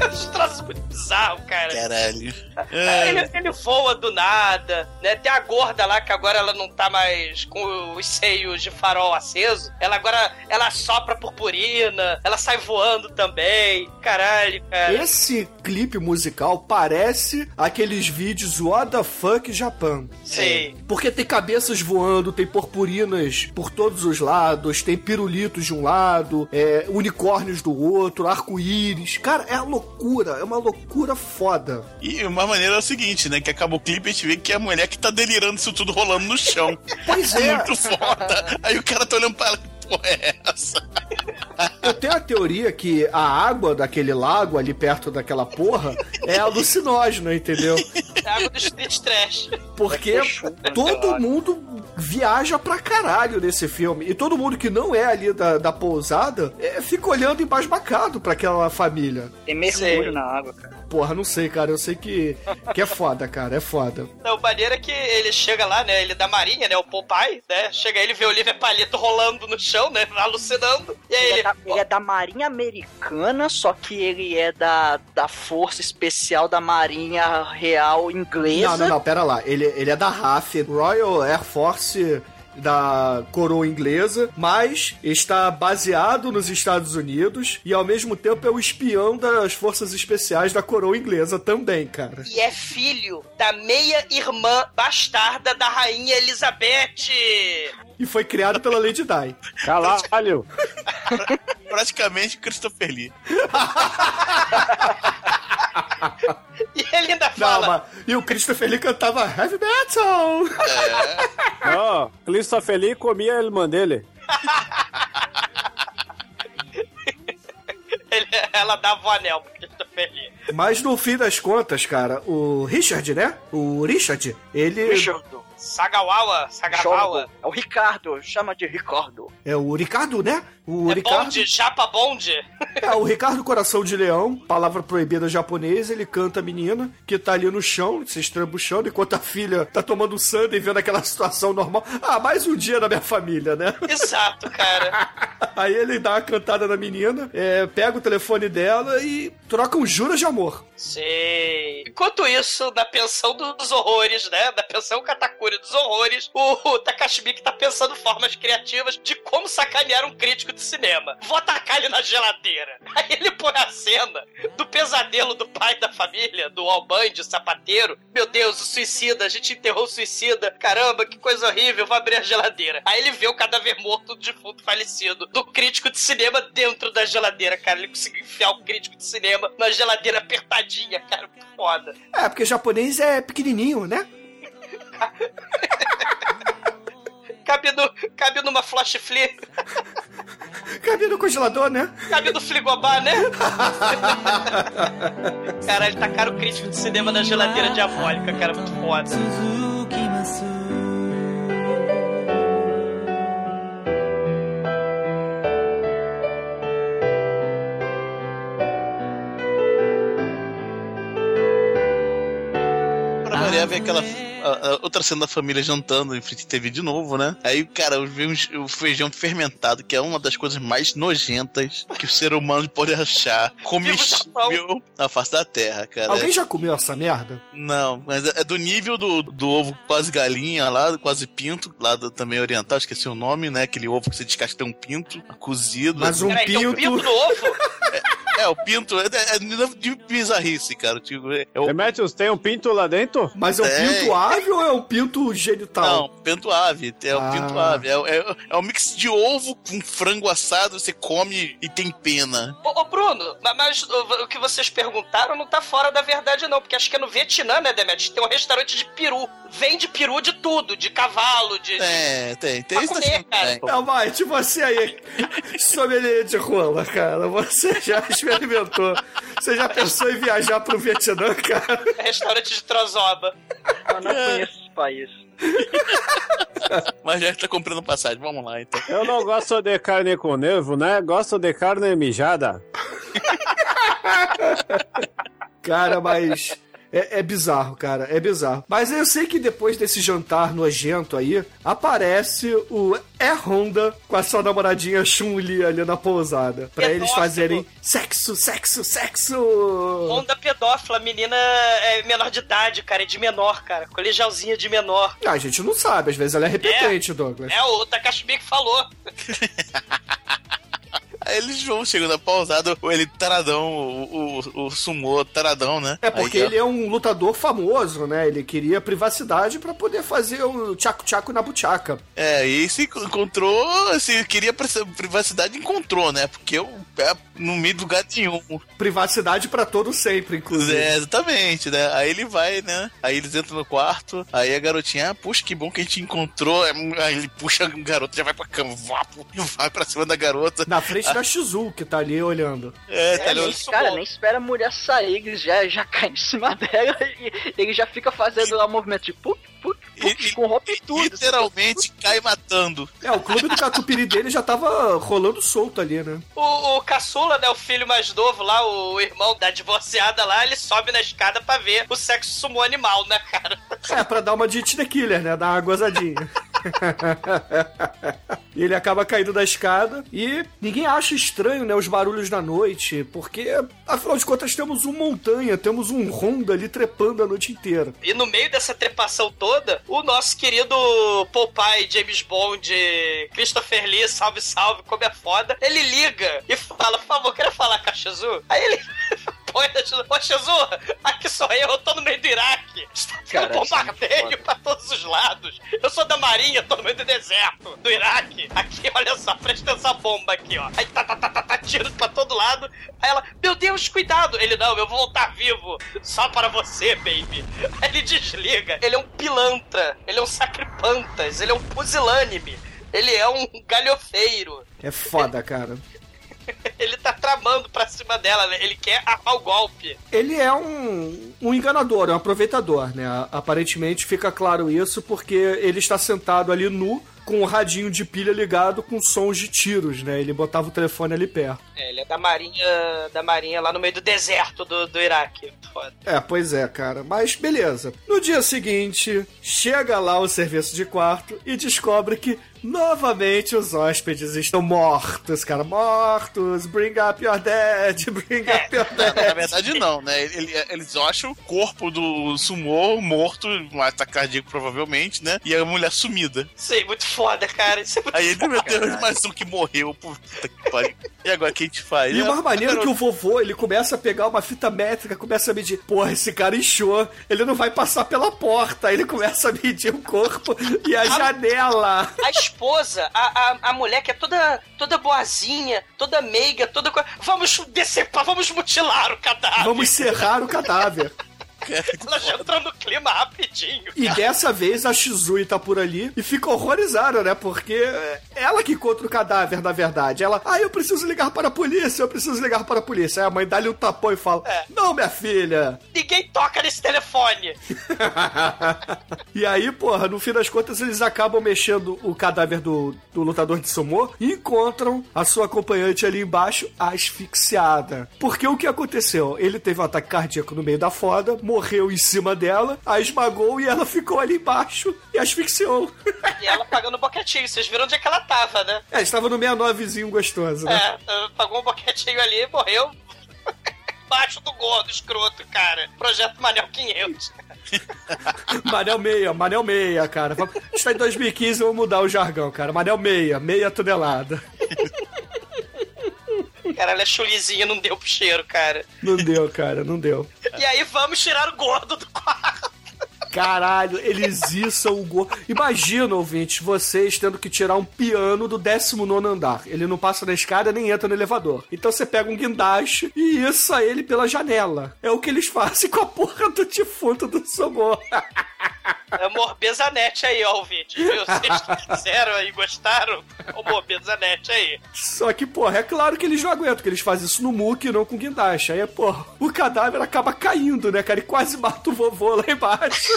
Os troços muito bizarros, cara. Caralho. É, Ele, É, ele voa do nada, né? Tem a gorda lá que agora ela não tá mais com os seios de farol aceso. Ela agora ela sopra purpurina, ela sai voando também. Caralho, cara. Esse clipe musical parece aqueles vídeos What the fuck Japan. Sim. Porque tem cabeças voando, tem purpurinas por todos os lados, tem pirulitos de um lado, é, unicórnios do outro, arco-íris. Cara, é uma loucura, é uma loucura foda. E uma maneira é o seguinte, né? Que acaba o clipe e a gente vê que é a mulher que tá delirando isso tudo rolando no chão. Pois é. Muito foda. Aí o cara tá olhando pra ela, porra é essa? Eu tenho a teoria que a água daquele lago ali perto daquela porra é alucinógena, entendeu? É água do street trash. Porque todo mundo viaja pra caralho nesse filme. E todo mundo que não é ali da, da pousada é, fica olhando embasbacado pra aquela família. Tem mergulho na água, cara. Porra, não sei, cara. Eu sei que, que é foda, cara. É foda. Não, o maneiro é que ele chega lá, né? Ele é da marinha, né? O Popeye, né? Chega aí, ele vê o Oliver Palito rolando no chão, né? Alucinando. E aí Ele ele. é, da, ele é da Marinha Americana, só que ele é da, da Força Especial da Marinha Real Inglesa. Não, não, não, pera lá. Ele, ele é da RAF, Royal Air Force da coroa inglesa, mas está baseado nos Estados Unidos e ao mesmo tempo é o espião das forças especiais da coroa inglesa também, cara. E é filho da meia-irmã bastarda da rainha Elizabeth. E foi criado pela Lady Di. Caralho! Praticamente Christopher Lee. E ele ainda Não, fala... mas, e o Christopher Lee cantava heavy metal. Ó, Christopher Lee comia a irmã dele. ele- ela dava o anel pro Christopher Lee. Mas no fim das contas, cara, o Richard, né? O Richard, ele Richard. Sagawawa, Sagawawa. É o Ricardo. Chama de Ricardo. é o Ricardo, né? O É Ricardo. bonde, japa bonde. É, o Ricardo Coração de Leão, palavra proibida japonesa, ele canta a menina que tá ali no chão, se estrebuchando, enquanto a filha tá tomando sangue e vendo aquela situação normal. Ah, mais um dia na minha família, né? Exato, cara. Aí ele dá uma cantada na menina, é, pega o telefone dela e troca um juras de amor. Sei. Enquanto isso, na pensão dos horrores, né? Da pensão Katakuri dos horrores, o, o Takashi Miike tá pensando formas criativas de como sacanear um crítico de cinema. Vou atacar ele na geladeira. Aí ele põe a cena do pesadelo do pai da família, do Albande, o sapateiro. Meu Deus, o suicida, a gente enterrou o suicida. Caramba, que coisa horrível, vou abrir a geladeira. Aí ele vê o cadáver morto do defunto falecido, do crítico de cinema dentro da geladeira, cara. Ele conseguiu enfiar o crítico de cinema na geladeira apertadinha, cara. Foda. É, porque japonês é pequenininho, né? cabe, no, cabe numa flash flip. Cabe no congelador, né? Cabe no frigobar, né? Caralho, tá caro o crítico de cinema na geladeira diabólica, cara, muito foda. Pra variar, ver aquela a- a outra cena da família jantando em frente à TV de novo, né? Aí, cara, vem uns- o feijão fermentado, que é uma das coisas mais nojentas que o ser humano pode achar comestível na face da terra, cara. Alguém já comeu essa merda? Não, mas é é do nível do, do ovo quase galinha lá, quase pinto, lá do, também oriental, esqueci o nome, né? Aquele ovo que você descasca tem um pinto cozido. Mas um Peraí, tem um pinto. pinto no ovo? É, o pinto é, é, é de bizarrice, cara. Tipo, é, é o Demetrius, tem um pinto lá dentro? Mas é um É. pinto ave ou é um pinto genital? Não, pinto ave. É o Ah. pinto ave. É, é, é um mix de ovo com frango assado, você come e tem pena. Ô, ô, Bruno, ma- mas o, o que vocês perguntaram não tá fora da verdade, não. Porque acho que é no Vietnã, né, Demet? Tem um restaurante de peru. Vende peru de tudo, de cavalo, de. Tem, tem. Tem Pra isso comer, assim, cara. tem. Não, Mate, você aí, sommelier de rola, cara, você já experimentou, você já pensou em viajar pro Vietnã, cara? É restaurante de trozoba. Eu não conheço esse país. Mas já tá comprando passagem. Vamos lá, então. Eu não gosto de carne com nervo, né? Gosto de carne mijada. Cara, mas é, é bizarro, cara, é bizarro. Mas eu sei que depois desse jantar nojento aí, aparece o É Honda com a sua namoradinha Chun-Li ali na pousada, pra eles Pedófilo. fazerem sexo, sexo, sexo. Onda pedófila, menina é menor de idade, cara, é de menor, cara. Colegialzinha de menor. Ah, a gente não sabe, às vezes ela é repetente, Douglas. É, o Takashi Miike falou. Aí eles vão chegando na pausada, ele taradão, o, o, o sumô taradão, né? É porque Aí, ele é um lutador famoso, né? Ele queria privacidade pra poder fazer o tchaco-tchaco na buchaca. É, e se encontrou, se queria pri- privacidade, encontrou, né? Porque eu, é no meio do lugar nenhum. Privacidade pra todo sempre, inclusive. É, exatamente, né? Aí ele vai, né? Aí eles entram no quarto, aí a garotinha, ah, puxa, que bom que a gente encontrou. Aí ele puxa a garota, já vai pra cama, vapo, vai pra cima da garota. Na frente da Shizu, que tá ali olhando. É, tá É, nem, cara, bom. nem espera a mulher sair, ele já, já cai em cima dela e ele já fica fazendo lá o movimento de puk, puk, puk, E- com roupa e tudo. literalmente cai matando. É, o clube do catupiry dele já tava rolando solto ali, né? O, o caçula, né, o filho mais novo lá, o irmão da divorciada lá, ele sobe na escada pra ver o sexo sumô animal, né, cara? É, pra dar uma de Tina Killer, né? Dar uma gozadinha. E ele acaba caindo da escada e ninguém acha estranho, né, os barulhos da noite, porque afinal de contas temos um montanha, temos um Honda ali trepando a noite inteira. E no meio dessa trepação toda, o nosso querido Popeye, James Bond, Christopher Lee, salve, salve, como é foda, ele liga e fala, por favor, quero falar com a Shizu? Aí ele põe a Shizu, ô Shizu, aqui sou eu, eu tô no meio do Iraque, está tendo Cara, bombardeio é pra todos os lados, eu sou da marinha, tô no meio do deserto, do Iraque, aqui, olha só, presta essa bomba aqui, ó, aí tá, tá, tá, tá, tá, tiro pra todo lado, aí ela, meu Deus, cuidado, ele, não, eu vou voltar vivo, só para você, baby, aí ele desliga, ele é um pilantra, ele é um sacripantas, ele é um pusilânime, ele é um galhofeiro, É foda, cara. ele tá tramando pra cima dela, né? ele quer armar o golpe. Ele é um, um enganador, é um aproveitador, né? Aparentemente fica claro isso porque ele está sentado ali nu, com o radinho de pilha ligado com sons de tiros, né? Ele botava o telefone ali perto. É, ele é da marinha, da marinha lá no meio do deserto do, do Iraque. Foda. É, pois é, cara. Mas beleza. No dia seguinte, chega lá o serviço de quarto e descobre que novamente os hóspedes estão mortos, cara. Mortos. Bring up your dead. Bring up your Na, na dead. verdade, não, né? Ele- eles acham o corpo do sumô morto, um ataque cardíaco provavelmente, né? E a mulher sumida. Sim, muito foda, cara. Isso é muito Aí ele, meu Deus, mais um que morreu. Puta que pariu. E agora o que a gente faz? E o É, mais maneiro é que o vovô, ele começa a pegar uma fita métrica, começa a medir. Porra, esse cara inchou, ele não vai passar pela porta. Aí ele começa a medir o corpo e a janela. A esposa, a, a, a mulher que é toda, toda boazinha, toda meiga, toda. Vamos decepar, vamos mutilar o cadáver. Vamos serrar o cadáver. Ela já entrou no clima rapidinho. E dessa vez a Shizui tá por ali e fica horrorizada, né? Porque é ela que encontra o cadáver, na verdade. Ela, ah, eu preciso ligar para a polícia, eu preciso ligar para a polícia. Aí a mãe dá-lhe um tapão e fala: É. Não, minha filha. Ninguém toca nesse telefone. e aí, porra, no fim das contas, eles acabam mexendo o cadáver do, do lutador de sumô e encontram a sua acompanhante ali embaixo, asfixiada. Porque o que aconteceu? Ele teve um ataque cardíaco no meio da foda, morreu em cima dela, a esmagou e ela ficou ali embaixo e asfixiou. E ela pagando boquetinho. Vocês viram onde é que ela tava, né? é, estava no 69zinho gostoso, né? É, pagou um boquetinho ali e morreu. Baixo do gordo, escroto, cara. Projeto Manel 500. Manel meia, Manel meia, cara. Está em 2015, vamos mudar o jargão, cara. Manel meia, meia tonelada. Cara, ela é chulizinha, não deu pro cheiro, cara. Não deu, cara, não deu. E aí vamos tirar o gordo do quarto. Caralho, eles içam o gol. Imagina, ouvintes, vocês tendo que tirar um piano do 19 andar. Ele não passa na escada nem entra no elevador. Então você pega um guindaste e iça ele pela janela. É o que eles fazem com a porra do defunto do Somor. É Morbezanete aí, ó, ouvinte, viu? Vocês quiseram aí, gostaram? O Morbezanete aí. Só que, porra, é claro que eles não aguentam, que eles fazem isso no muque e não com guindaste. Aí, porra, o cadáver acaba caindo, né, cara? E quase mata o vovô lá embaixo.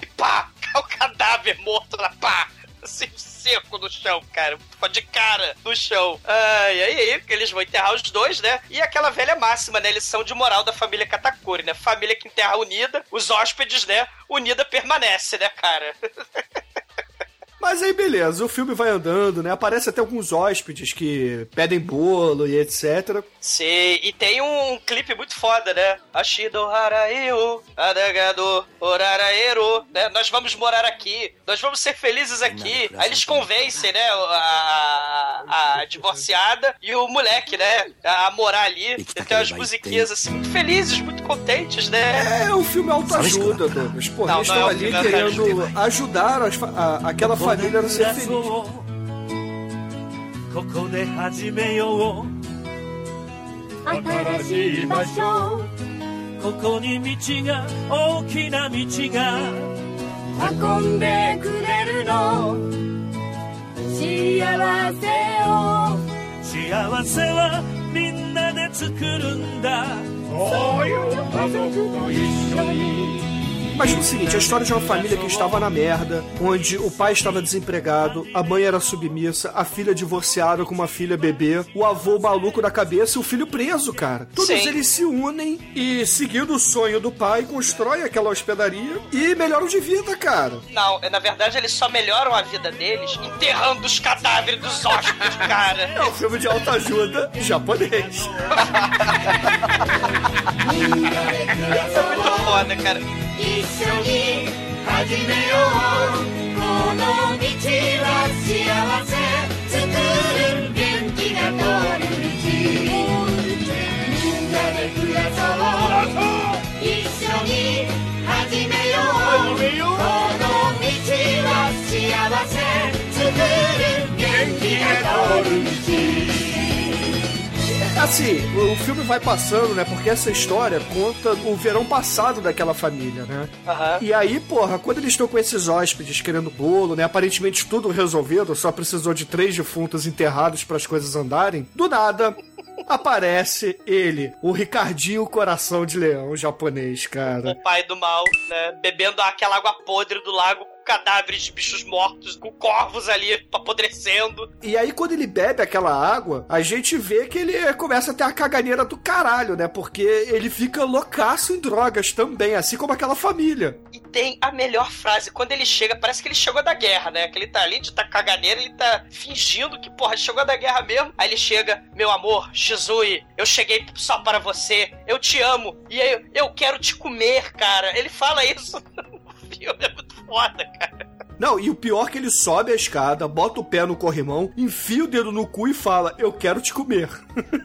E pá, o cadáver morto na pá. Assim, seco no chão, cara. De cara no chão. Ah, e aí, eles vão enterrar os dois, né? E aquela velha máxima, né? Lição de moral da família Katakuri, né? Família que enterra unida, os hóspedes, né? Unida permanece, né, cara? Mas aí, beleza, o filme vai andando, né? Aparece até alguns hóspedes que pedem bolo e etc. Sim, e tem um clipe muito foda, né? Ashido Haraio, Adagado Oraraero, né? Nós vamos morar aqui, nós vamos ser felizes aqui. Aí eles convencem, né? A, a divorciada e o moleque, né? A morar ali. E tem umas musiquinhas assim, muito felizes, muito contentes, né? É um filme autoajuda, Douglas. Pô, eles estão é ali querendo ajudar as fa- a- aquela família a ser feliz. ここで始めよう。新しい場所。ここに道が大きな道が。運んでくれるの。幸せを。幸せはみんなで作るんだ。そういう家族と一緒に。Imagina o seguinte, a história de uma família que estava na merda, onde o pai estava desempregado, a mãe era submissa, a filha divorciada com uma filha bebê, o avô maluco da cabeça e o filho preso, cara. Todos Sim. eles se unem e, seguindo o sonho do pai, constroem aquela hospedaria e melhoram de vida, cara. Não, na verdade eles só melhoram a vida deles enterrando os cadáveres dos hóspedes, cara. É um filme de autoajuda japonês. Isso é muito foda, cara. 一緒に始めよう。この道は幸せ。作る元気が通る道。みんなで暮らそう一緒に始めようこの道は幸せ作る元気が通る道 Assim, o filme vai passando, né? Porque essa história conta o verão passado daquela família, né? Aham. E aí, porra, quando eles estão com esses hóspedes querendo bolo, né? Aparentemente tudo resolvido, só precisou de três defuntos enterrados para as coisas andarem. Do nada, aparece ele, o Ricardinho Coração de Leão japonês, cara. O pai do mal, né? Bebendo aquela água podre do lago cadáveres de bichos mortos, com corvos ali apodrecendo. E aí, quando ele bebe aquela água, a gente vê que ele começa a ter a caganeira do caralho, né? Porque ele fica loucaço em drogas também, assim como aquela família. E tem a melhor frase. Quando ele chega, parece que ele chegou da guerra, né? Que ele tá ali de tá caganeira, ele tá fingindo que, porra, chegou da guerra mesmo. Aí ele chega, meu amor, Shizui, eu cheguei só para você, eu te amo, e aí eu quero te comer, cara. Ele fala isso no filme, é muito foda, cara. Não, e o pior é que ele sobe a escada, bota o pé no corrimão, enfia o dedo no cu e fala: Eu quero te comer.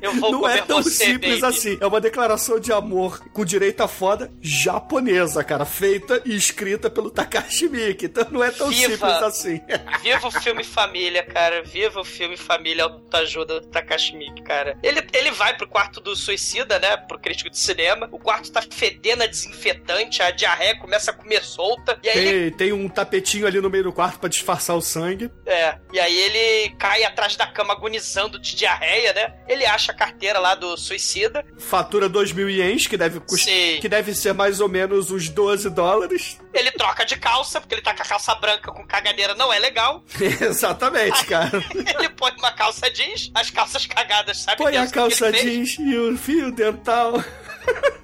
Eu vou Não comer é tão você, simples baby. assim. É uma declaração de amor com direito à foda japonesa, cara. Feita e escrita pelo Takashi Miike. Então não é tão Viva! simples assim. Viva o filme família, cara. Viva o filme família autoajuda do Takashi Miike, cara. Ele, ele vai pro quarto do suicida, né? Pro crítico de cinema. O quarto tá fedendo a desinfetante, a diarreia começa a comer solta. E aí ele Tem, tem um tapetinho ali no meio do quarto pra disfarçar o sangue. É, e aí ele cai atrás da cama agonizando de diarreia, né? Ele acha a carteira lá do suicida. Fatura 2 mil ienes, que deve, cust... Sim. que deve ser mais ou menos uns 12 dólares. Ele troca de calça, porque ele tá com a calça branca com cagadeira, não é legal. Exatamente, cara. Ele põe uma calça jeans, as calças cagadas, sabe? Põe a Deus, que calça jeans e o fio dental.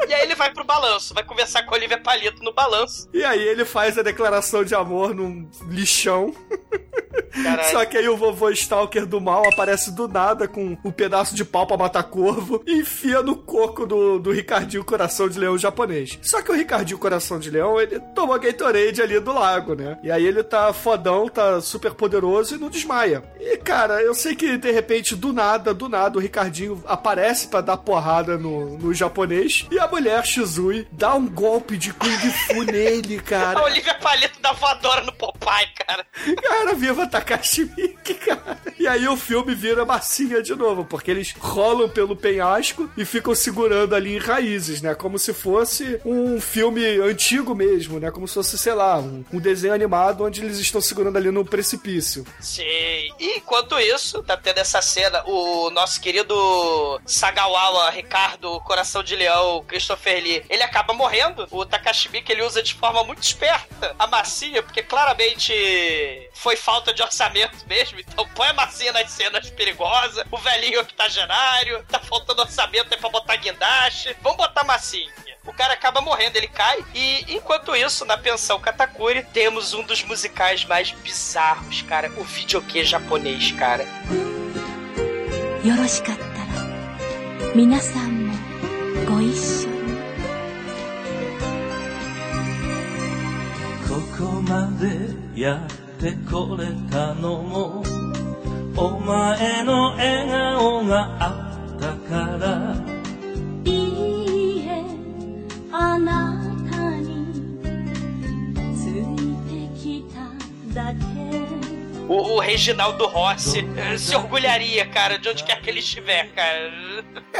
E aí ele vai pro balanço, vai conversar com a Olivia Palito no balanço. E aí ele faz a declaração de amor num lixão. Caralho. Só que aí o vovô Stalker do mal aparece do nada com um pedaço de pau pra matar corvo e enfia no coco do, do Ricardinho Coração de Leão japonês. Só que o Ricardinho Coração de Leão, ele tomou Gatorade ali do lago, né? E aí ele tá fodão, tá super poderoso e não desmaia. E cara, eu sei que de repente, do nada, do nada, o Ricardinho aparece pra dar porrada no, no japonês e a mulher Shizui dá um golpe de Kung Fu nele, A cara. Olivia Palito dá voadora no Popeye, cara. Cara, viva Takashi Miike, cara. E aí o filme vira massinha de novo, porque eles rolam pelo penhasco e ficam segurando ali em raízes, né? Como se fosse um filme antigo mesmo, né? Como se fosse, sei lá, um, um desenho animado onde eles estão segurando ali no precipício. Sim. E enquanto isso, tá tendo essa cena, o nosso querido Sagawawa, Ricardo, Coração de Leão, Christopher Lee, ele acaba morrendo. O Takashi Miike, ele usa de forma muito esperta a massinha, porque claramente realmente foi falta de orçamento mesmo. Então põe a massinha nas cenas perigosas, o velhinho octogenário, tá faltando orçamento aí pra botar guindaste. Vamos botar massinha. O cara acaba morrendo, ele cai. E enquanto isso, na pensão Katakuri, temos um dos musicais mais bizarros, cara. O videokê japonês, cara. Minasan mo やってこれたのもお前の笑顔があったからいいえあなたについてきただけ O, o Reginaldo Rossi eh, se orgulharia, cara, de onde quer que ele estiver, cara.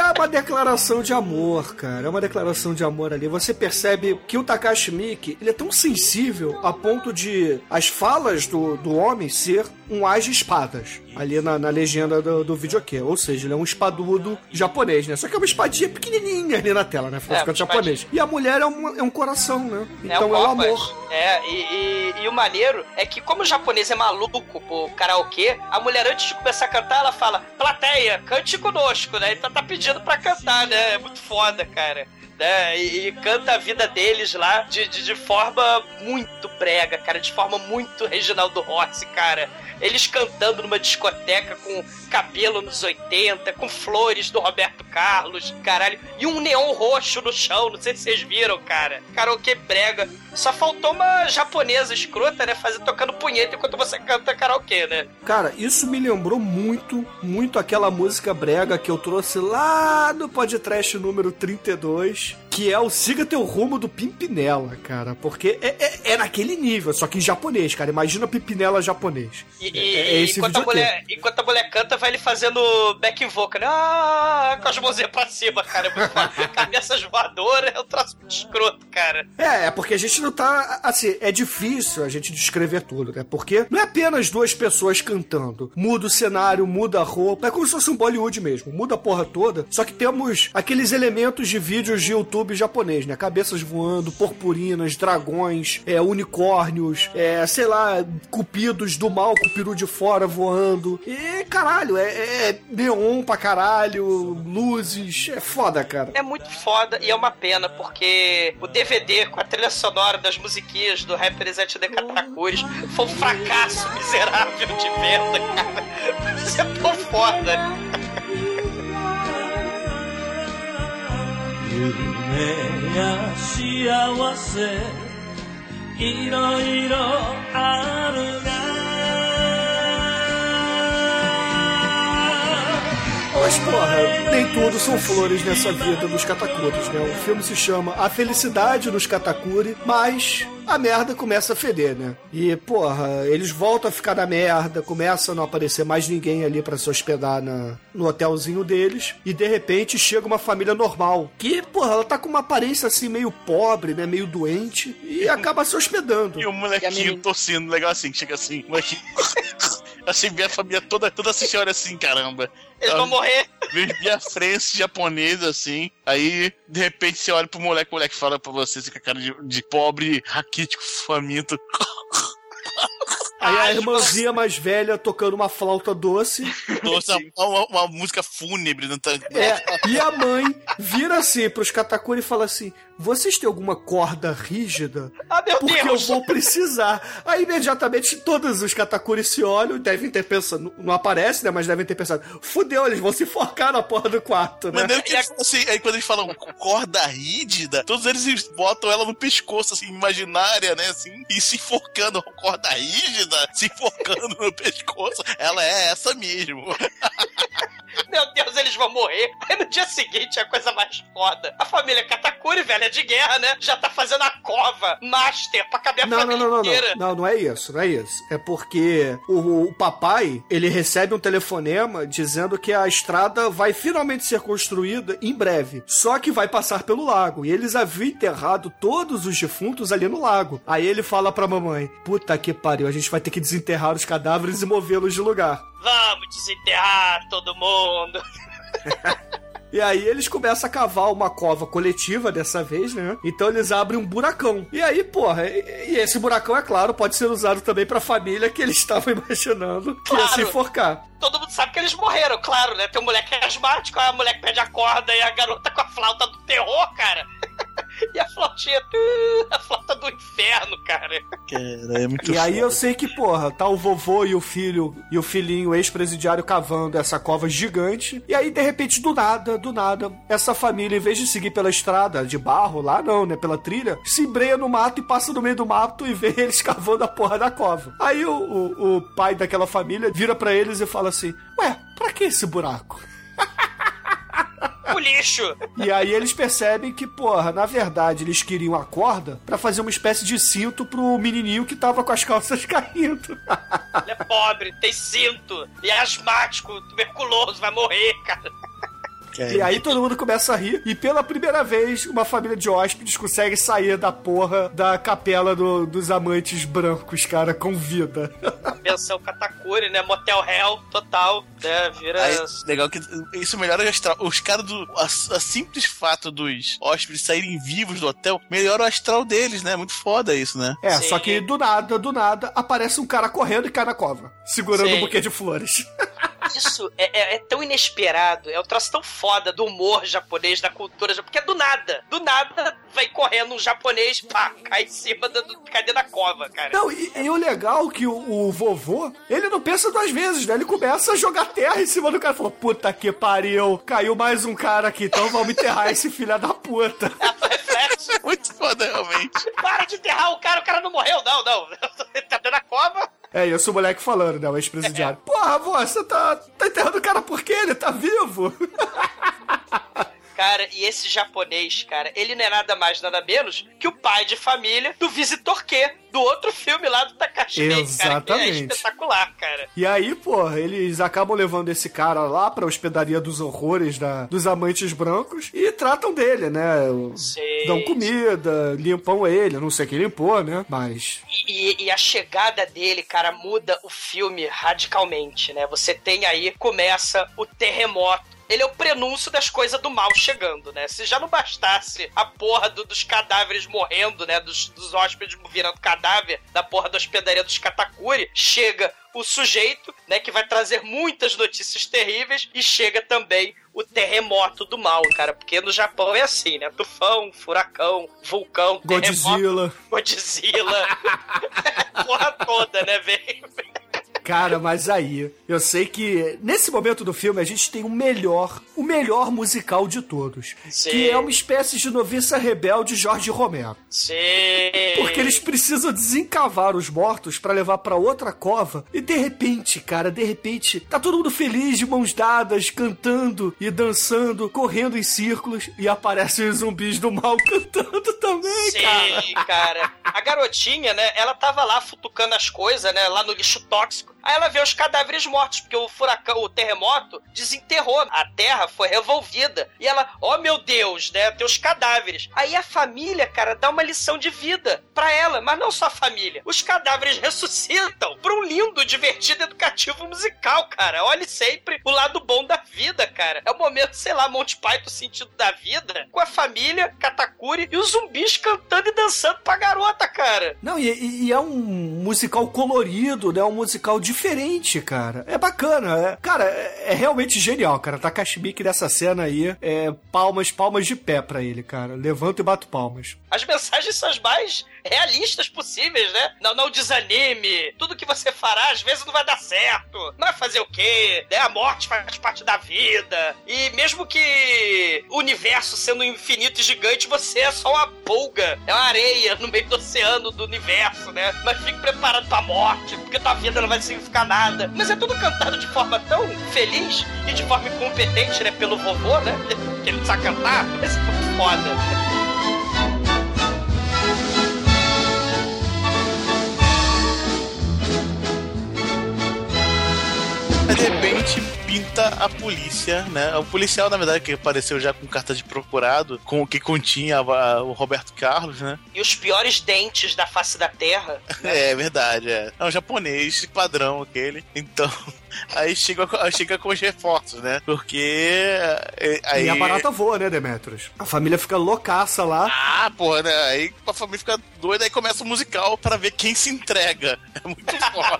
É uma declaração de amor, cara. É uma declaração de amor ali. Você percebe que o Takashi Miike, ele é tão sensível a ponto de as falas do, do homem ser um as de espadas. Ali na, na legenda do, do videokê. Ou seja, ele é um espadudo japonês, né? Só que é uma espadinha pequenininha ali na tela, né? Afinal É, japonês. E a mulher é um, é um coração, né? Então é, um o copas. amor. É, e, e- e o maneiro é que, como o japonês é maluco por karaokê, a mulher, antes de começar a cantar, ela fala: plateia, cante conosco, né? Então tá pedindo pra cantar, né? É muito foda, cara. Né? E, e canta a vida deles lá de, de, de forma muito brega, cara, de forma muito Reginaldo Rossi, cara. Eles cantando numa discoteca com cabelo nos 80, com flores do Roberto Carlos, caralho, e um neon roxo no chão, não sei se vocês viram, cara. Karaokê brega. Só faltou uma japonesa escrota, né, fazer tocando punheta enquanto você canta karaokê, né? Cara, isso me lembrou muito, muito aquela música brega que eu trouxe lá no podcast número 32, que é o Siga Teu Rumo do Pimpinela, cara. Porque é, é, é naquele nível, só que em japonês, cara. Imagina Pimpinela japonês. E, É- e- é esse enquanto, a mulher, enquanto a mulher canta, vai ele fazendo back vocal, né? Ah, com as mãozinhas pra cima, cara. É. Cabeças voadoras, é um troço muito escroto, cara. É, é porque a gente não tá. Assim, é difícil a gente descrever tudo, né? Porque não é apenas duas pessoas cantando. Muda o cenário, muda a roupa. É como se fosse um Bollywood mesmo. Muda a porra toda. Só que temos aqueles elementos de vídeos de YouTube japonês, né? Cabeças voando, purpurinas, dragões, é, unicórnios, é, sei lá, cupidos do mal com o peru de fora voando. E caralho, é, é neon pra caralho, luzes. É foda, cara. É muito foda e é uma pena, porque o DVD com a trilha sonora das musiquinhas do Represent de Katakuri foi um fracasso miserável de venda, cara. Isso é tão foda. 夢や幸せ。いろいろあるね。Mas, porra, nem tudo são flores nessa vida dos Katakuris, né? O filme se chama A Felicidade dos Katakuri, mas a merda começa a feder, né? E, porra, eles voltam a ficar na merda, começa a não aparecer mais ninguém ali pra se hospedar na, no hotelzinho deles, e de repente chega uma família normal, que, porra, ela tá com uma aparência assim meio pobre, né? Meio doente, e acaba se hospedando. E o E molequinho menina? tossindo, legal assim, chega assim, o molequinho. assim, vê a família toda, toda assiste olha assim, caramba. Eles vão morrer. Minha frente japonesa, assim. Aí, de repente, você olha pro moleque, o moleque fala pra você, assim, com a cara de, de pobre, raquítico, faminto. Aí a irmãzinha mais velha tocando uma flauta doce, Nossa, uma, uma música fúnebre. Não tá... É, e a mãe vira assim pros Katakuri e fala assim: Vocês têm alguma corda rígida? Ah, meu Porque eu Deus! vou precisar. Aí imediatamente todos os Katakuri se olham e devem ter pensado. Não aparece, né? Mas devem ter pensado: Fudeu, eles vão se enforcar na porra do quarto, né? Maneiro que eles assim, aí quando eles falam corda rígida, todos eles botam ela no pescoço, assim, imaginária, né, assim, e se enforcando, corda rígida, se enforcando no pescoço, ela é essa mesmo. Meu Deus, eles vão morrer. Aí no dia seguinte é a coisa mais foda. A família Katakuri, velha de guerra, né? Já tá fazendo a cova master pra caber a Não, não, família não, não, inteira. não. Não, não é isso, não é isso. É porque o, o papai, ele recebe um telefonema dizendo que a estrada vai finalmente ser construída em breve. Só que vai passar pelo lago. E eles haviam enterrado todos os defuntos ali no lago. Aí ele fala pra mamãe: Puta que pariu, a gente vai ter que desenterrar os cadáveres e movê-los de lugar. Vamos desenterrar todo mundo. E aí eles começam a cavar uma cova coletiva dessa vez, né? Então eles abrem um buracão. E aí, porra, e, e esse buracão, é claro, pode ser usado também pra família que eles estavam imaginando que ia Claro. se enforcar. Todo mundo sabe que eles morreram, claro, né? Tem um moleque asmático, a mulher que perde a corda e a garota com a flauta do terror, cara. E a flautinha, tu, a flauta do inferno, cara. Cara, é muito E aí eu foda. sei que, porra, tá o vovô e o filho e o filhinho ex-presidiário cavando essa cova gigante. E aí, de repente, do nada, do nada, essa família, em vez de seguir pela estrada de barro, lá não, né? Pela trilha, se embreia no mato e passa no meio do mato e vê eles cavando a porra da cova. Aí o, o, o pai daquela família vira pra eles e fala assim: Ué, pra que esse buraco? Lixo. E aí eles percebem que, porra, na verdade eles queriam a corda pra fazer uma espécie de cinto pro menininho que tava com as calças caindo. Ele é pobre, tem cinto, e é asmático, tuberculoso, vai morrer, cara. É. E aí todo mundo começa a rir, e pela primeira vez, uma família de hóspedes consegue sair da porra da capela do- dos amantes brancos, cara, com vida. Pensão Katakuri, né? Motel Hell, total, né? Vira. Aí, legal que isso melhora o astral. Os caras do. A, a simples fato dos hóspedes saírem vivos do hotel melhora o astral deles, né? Muito foda isso, né? É, Sim. só que do nada, do nada, aparece um cara correndo e cai na cova, segurando Sim. um buquê de flores. Isso é, é- é tão inesperado, é um troço tão foda do humor japonês, da cultura japonesa, porque é do nada. Do nada vai correndo um japonês, pá, cai em cima da, do, cadê da cova, cara. Não, e, e o legal é que o, o vovô, ele não pensa duas vezes, né? Ele começa a jogar terra em cima do cara. Falou, puta que pariu, caiu mais um cara aqui, então vamos enterrar esse filho da puta. É reflexo. Muito foda, realmente. Para de enterrar o cara, o cara não morreu, não, não. tá dentro da cova. É isso o moleque falando, né? O ex-presidiário. Porra, vô, você tá, tá enterrando o cara por quê? Ele tá vivo? Cara, e esse japonês, cara, ele não é nada mais, nada menos que o pai de família do Visitor Q, do outro filme lá do Takashi Miike, cara, que é Exatamente. espetacular, cara. E aí, porra, eles acabam levando esse cara lá pra hospedaria dos horrores da, dos amantes brancos e tratam dele, né? Sim. Dão comida, limpam ele, não sei quem limpou, né? Mas. E, e- e a chegada dele, cara, muda o filme radicalmente, né? Você tem aí, começa o terremoto. Ele é o prenúncio das coisas do mal chegando, né? Se já não bastasse a porra do- dos cadáveres morrendo, né? Dos, dos hóspedes virando cadáver da porra da hospedaria dos Katakuri, chega o sujeito, né? Que vai trazer muitas notícias terríveis e chega também o terremoto do mal, cara. Porque no Japão é assim, né? Tufão, furacão, vulcão, terremoto, Godzilla. Godzilla. Porra toda, né, velho? Cara, mas aí, eu sei que nesse momento do filme a gente tem o melhor, o melhor musical de todos. Sim. Que é uma espécie de noviça rebelde Jorge Romero. Sim. Porque eles precisam desencavar os mortos pra levar pra outra cova. E de repente, cara, de repente, tá todo mundo feliz, de mãos dadas, cantando e dançando, correndo em círculos. E aparecem os zumbis do mal cantando também, cara. Sim, cara. A garotinha, né, ela tava lá futucando as coisas, né, lá no lixo tóxico. Aí ela vê os cadáveres mortos, porque o furacão, o terremoto, desenterrou. A terra foi revolvida. E ela, oh meu Deus, né, tem os cadáveres. Aí a família, cara, dá uma lição de vida pra ela, mas não só a família. Os cadáveres ressuscitam pra um lindo, divertido, educativo musical, cara. Olhe sempre o lado bom da vida, cara. É o momento, sei lá, Monty Python sentido da vida, com a família, Katakuri e os zumbis cantando e dançando pra garota, cara. Não, e, e- é um musical colorido, né? Um musical diferente, cara. É bacana. É, cara, é, é realmente genial, cara. Takashi Miike nessa cena aí, é palmas, palmas de pé pra ele, cara. Levanto e bato palmas. As mensagens são as mais realistas possíveis, né? Não, não desanime. Tudo que você fará, às vezes, não vai dar certo. Não vai fazer o quê? Né? A morte faz parte da vida. E mesmo que o universo sendo infinito e gigante, você é só uma pulga. É uma areia no meio do oceano do universo, né? Mas fique preparado pra morte, porque tua vida não vai significar nada. Mas é tudo cantado de forma tão feliz e de forma incompetente, né? Pelo vovô, né? Que ele não sabe cantar. Mas é foda. Aí de repente pinta a polícia, né? O policial, na verdade, que apareceu já com carta de procurado, com o que continha a- o Roberto Carlos, né? e os piores dentes da face da Terra. É verdade, é. É um japonês padrão aquele. Então, aí chega, aí chega com os reforços, né? Porque. é, Aí... E a barata voa, né, Demetrius? A família fica loucaça lá. Ah, porra, né? Aí a família fica doida, aí começa o musical pra ver quem se entrega. É muito foda.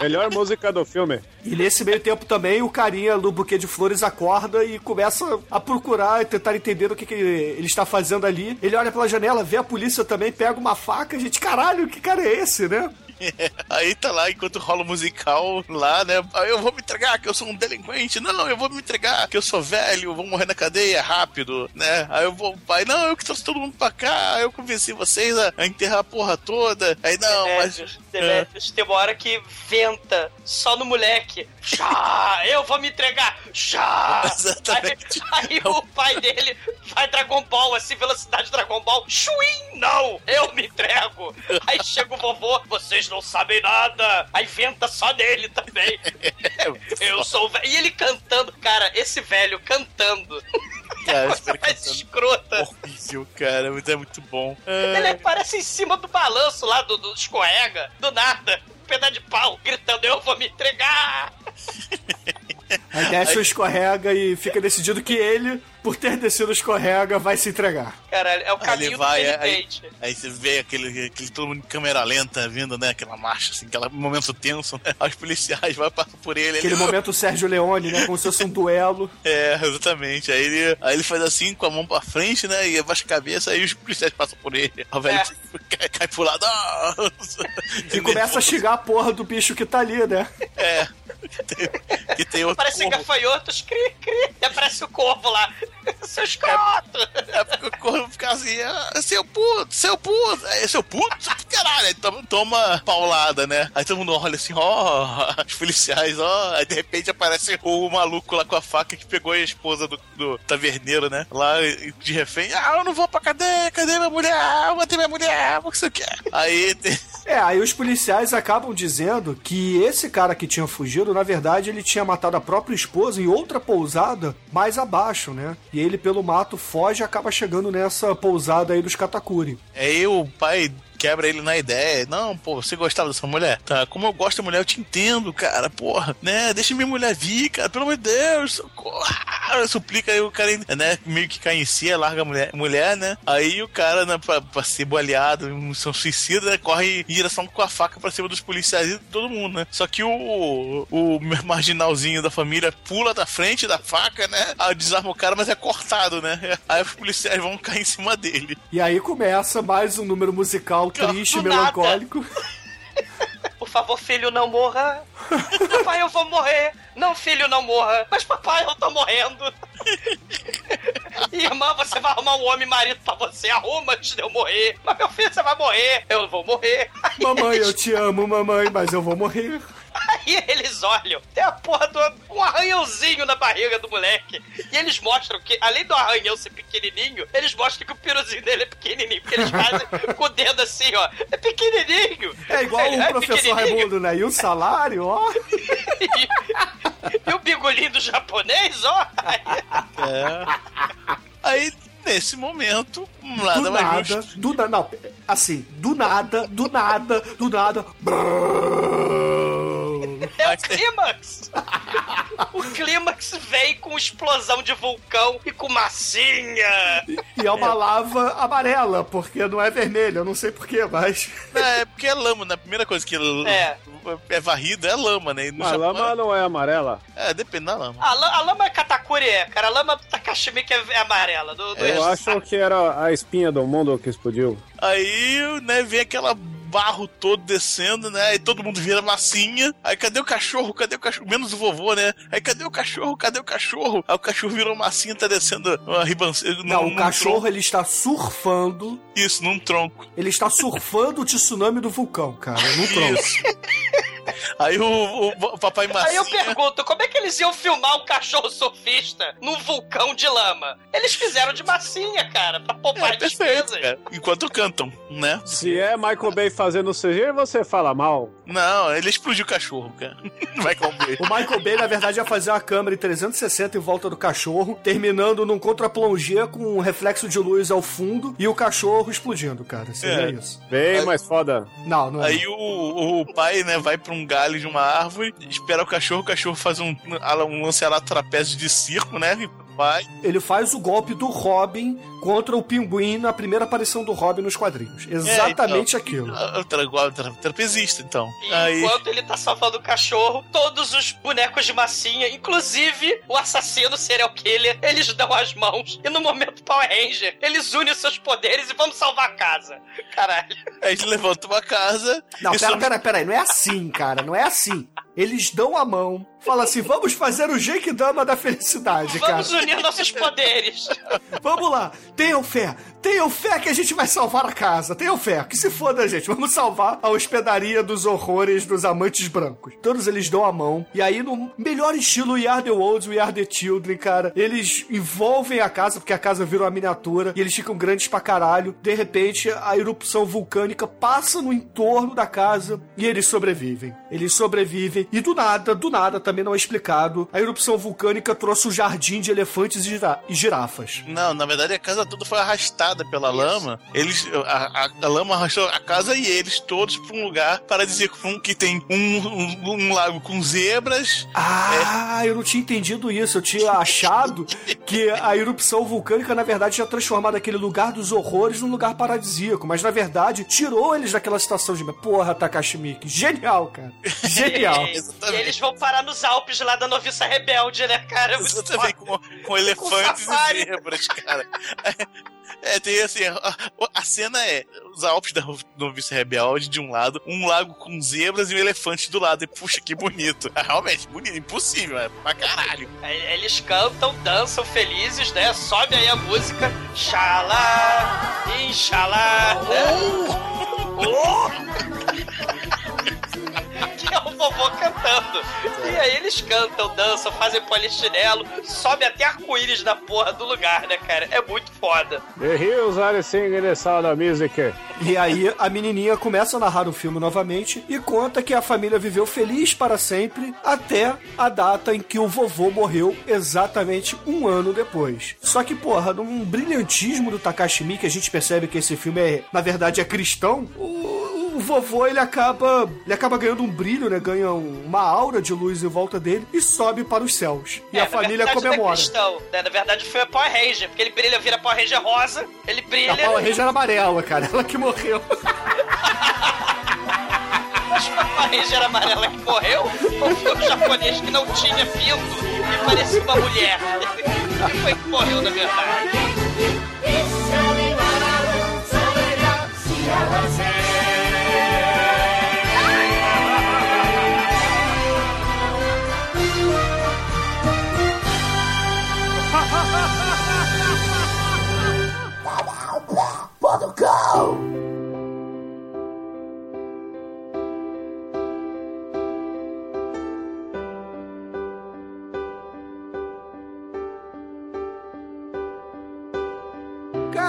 Melhor música do filme. E nesse meio tempo também, o carinha do buquê de flores acorda e começa a procurar e tentar entender o que, que ele está fazendo ali. Ele olha pela janela, vê a polícia também, pega uma faca. Gente, caralho, que cara é esse, né? Aí tá lá, enquanto rola o musical lá, né? Aí eu vou me entregar, que eu sou um delinquente. Não, eu vou me entregar, que eu sou velho, vou morrer na cadeia rápido, né? Aí eu vou, pai, não, eu que trouxe todo mundo pra cá, eu convenci vocês a, a enterrar a porra toda. Aí não, mas. Demetrius, Demetrius, tem uma hora que venta só no moleque. Já! Eu vou me entregar! Já! Exatamente. Aí, aí o pai dele vai Dragon Ball, assim, velocidade Dragon Ball. Chuim! Não! Eu me entrego! Aí chega o vovô, vocês não sabem nada! Aí venta só nele também. Eu sou o velho. E ele cantando, cara, esse velho cantando. Cara, Coisa espero que mais escrota. Horrível, cara, mas é muito bom. Ele aparece em cima do balanço lá, do, do escorrega, do nada. Um pedaço de pau, gritando, eu vou me entregar! Aí desce o escorrega e fica decidido que ele, por ter descido o escorrega, vai se entregar. Caralho, é o Aí caminho ele vai, do aí, penitente. aí você vê aquele, aquele todo mundo em câmera lenta vindo, né? Aquela marcha, assim, aquele momento tenso, né? Os policiais vão passar por ele. Aquele ele, momento Sérgio Leone, né? Como se fosse um duelo. É, exatamente. Aí ele, aí ele faz assim, com a mão pra frente, né? E abaixa a cabeça, aí os policiais passam por ele. Aí o velho É. cai, cai pro lado. ah! E começa a xingar a porra do bicho que tá ali, né? É. Que tem, que tem outro Parece corvo. gafanhotos, cri, cri. E aparece o corvo lá. Seu escroto! É porque o corvo fica assim, ah, seu puto, seu puto, é seu puto, caralho, aí toma, toma paulada, né? Aí todo mundo olha assim, ó, os policiais, ó, aí de repente aparece o maluco lá com a faca que pegou a esposa do, do taverneiro, né? Lá de refém, ah, eu não vou pra cadeia, cadê minha mulher? Eu matei minha mulher, o que você quer? Aí tem, É, aí os policiais acabam dizendo que esse cara que tinha fugido, na verdade, ele tinha matado a própria esposa em outra pousada mais abaixo, né? E ele, pelo mato, foge e acaba chegando nessa pousada aí dos Katakuri. Aí o pai quebra ele na ideia. Não, pô, você gostava dessa mulher? Tá, como eu gosto da mulher, eu te entendo, cara, porra, né? Deixa minha mulher vir, cara, pelo amor de Deus, socorro. Suplica aí o cara, né? Meio que cai em si, larga a mulher, mulher né? Aí o cara, né, pra, pra ser baleado, são suicida, né, corre em direção com a faca pra cima dos policiais e todo mundo, né? Só que o, o marginalzinho da família pula da frente da faca, né? Ah, desarma o cara, mas é cortado, né? Aí os policiais vão cair em cima dele. E aí começa mais um número musical triste, Do nada. melancólico. Por favor, filho, não morra. papai, eu vou morrer. Não, filho, não morra. Mas, papai, eu tô morrendo. Irmã, você vai arrumar um homem marido pra você. Arruma antes de eu morrer. Mas, meu filho, você vai morrer. Eu vou morrer. Aí Mamãe, eles- eu te amo, mamãe, mas eu vou morrer. Aí eles olham, tem a porra do um arranhãozinho na barriga do moleque. E eles mostram que, além do arranhão ser pequenininho, eles mostram que o piruzinho dele é pequenininho. Porque eles fazem com o dedo assim, ó. É pequenininho. É igual Ele o professor pequenininho. Raimundo, né? E o salário, ó. E o bigolinho do japonês, ó. Aí, É. Aí, nesse momento, nada do mais nada, justo. do nada, não, assim, do nada, do nada, do nada. É o clímax. O clímax vem com explosão de vulcão e com massinha. E é uma lava amarela, porque não é vermelha, eu não sei porquê, mas. É, porque é lama, né? A primeira coisa que É. é varrida é lama, né? E no A Japão, lama não é amarela. É, depende da lama. A, la- a lama Katakuri é, cara. A lama Takashimi que é, é amarela. Do, do Eu acho que era a espinha do mundo que explodiu. Aí, né, vem aquela barro todo descendo, né? Aí todo mundo vira massinha. Aí cadê o cachorro? Cadê o cachorro? Menos o vovô, né? Aí cadê o cachorro? Cadê o cachorro? Aí o cachorro virou massinha e tá descendo uma ribanceira. Não, o cachorro ele está surfando. Isso, num tronco. Ele está surfando o tsunami do vulcão, cara, no tronco. Isso. Aí o, o- o papai massinha... Aí eu pergunto, como é que eles iam filmar um cachorro surfista num vulcão de lama? Eles fizeram de massinha, cara, pra poupar É, perfeito, despesas. cara. Enquanto cantam, né? Se é Michael Bay fazendo CG, você fala mal. Não, ele explodiu o cachorro, cara. Vai comer. O Michael Bay, na verdade, ia fazer uma câmera em 360 em volta do cachorro, terminando num contra-plongé com um reflexo de luz ao fundo e o cachorro explodindo, cara. Seria É. isso. Bem mais foda. Não, não é. Aí o, o pai, né, vai pra um galho de uma árvore, espera o cachorro, o cachorro faz um, um lanceado trapézio de circo, né? E vai. Ele faz o golpe do Robin contra o pinguim na primeira aparição do Robin nos quadrinhos. Exatamente então. aquilo. Ah, tra- tra- trapezista, então. E Aí. enquanto ele tá salvando o cachorro, todos os bonecos de massinha, inclusive o assassino serial killer, eles dão as mãos. E no momento Power Ranger, eles unem os seus poderes e vamos salvar a casa. Caralho. Aí ele levanta uma casa. Não, pera, some- pera, pera aí. Não é assim, cara. Não é assim. Eles dão a mão, fala assim: vamos fazer o Genkidama da felicidade, cara. Vamos unir nossos poderes. Vamos lá, tenham fé, tenham fé que a gente vai salvar a casa, tenham fé, que se foda, gente, vamos salvar a hospedaria dos horrores dos amantes brancos. Todos eles dão a mão, e aí, no melhor estilo We Are the Worlds, We Are the Children, cara, eles envolvem a casa, porque a casa vira uma miniatura, e eles ficam grandes pra caralho. De repente, a erupção vulcânica passa no entorno da casa e eles sobrevivem. Eles sobrevivem, e do nada, do nada, também não é explicado, a erupção vulcânica trouxe um jardim de elefantes e gira- e girafas. Não, na verdade a casa toda foi arrastada pela lama. Eles, a, a- a lama arrastou a casa e eles todos pra um lugar paradisíaco um, que tem um, um, um lago com zebras. Ah, eu não tinha entendido isso. Eu tinha achado que a erupção vulcânica, na verdade, tinha transformado aquele lugar dos horrores num lugar paradisíaco. Mas, na verdade, tirou eles daquela situação de. Porra, Takashi Miike. Genial, cara. Genial. E, e eles vão parar nos Alpes lá da noviça rebelde, né, cara? É muito Exatamente, foda. com, com elefantes safari. e zebras, cara. É, tem assim, a, a cena é os Alpes da Novice Rebelde de um lado, um lago com zebras e um elefante do lado. E puxa, que bonito. É, realmente, bonito, impossível, é pra caralho. Aí Eles cantam, dançam felizes, né? Sobe aí a música. Xalá, Inxalá, né? que é o vovô cantando. E aí eles cantam, dançam, fazem polichinelo, sobe até arco-íris na porra do lugar, né, cara? É muito foda. The Hills are singing the sound of music. E aí a menininha começa a narrar o filme novamente e conta que a família viveu feliz para sempre até a data em que o vovô morreu exatamente um ano depois. Só que, porra, num brilhantismo do Takashi Miike, a gente percebe que esse filme é, na verdade, é cristão. O, o vovô ele acaba ele acaba ganhando um brilho, né? Ganha uma aura de luz em volta dele e sobe para os céus. E a família é comemora. É né? Na verdade foi a Power Ranger, porque ele brilha, vira Power Ranger rosa, ele brilha. A Power Ranger era amarela, cara, ela que morreu. A Power Ranger amarela que morreu? Ou foi o japonês que não tinha vindo e parecia uma mulher? Que foi que morreu, na verdade. 幸せ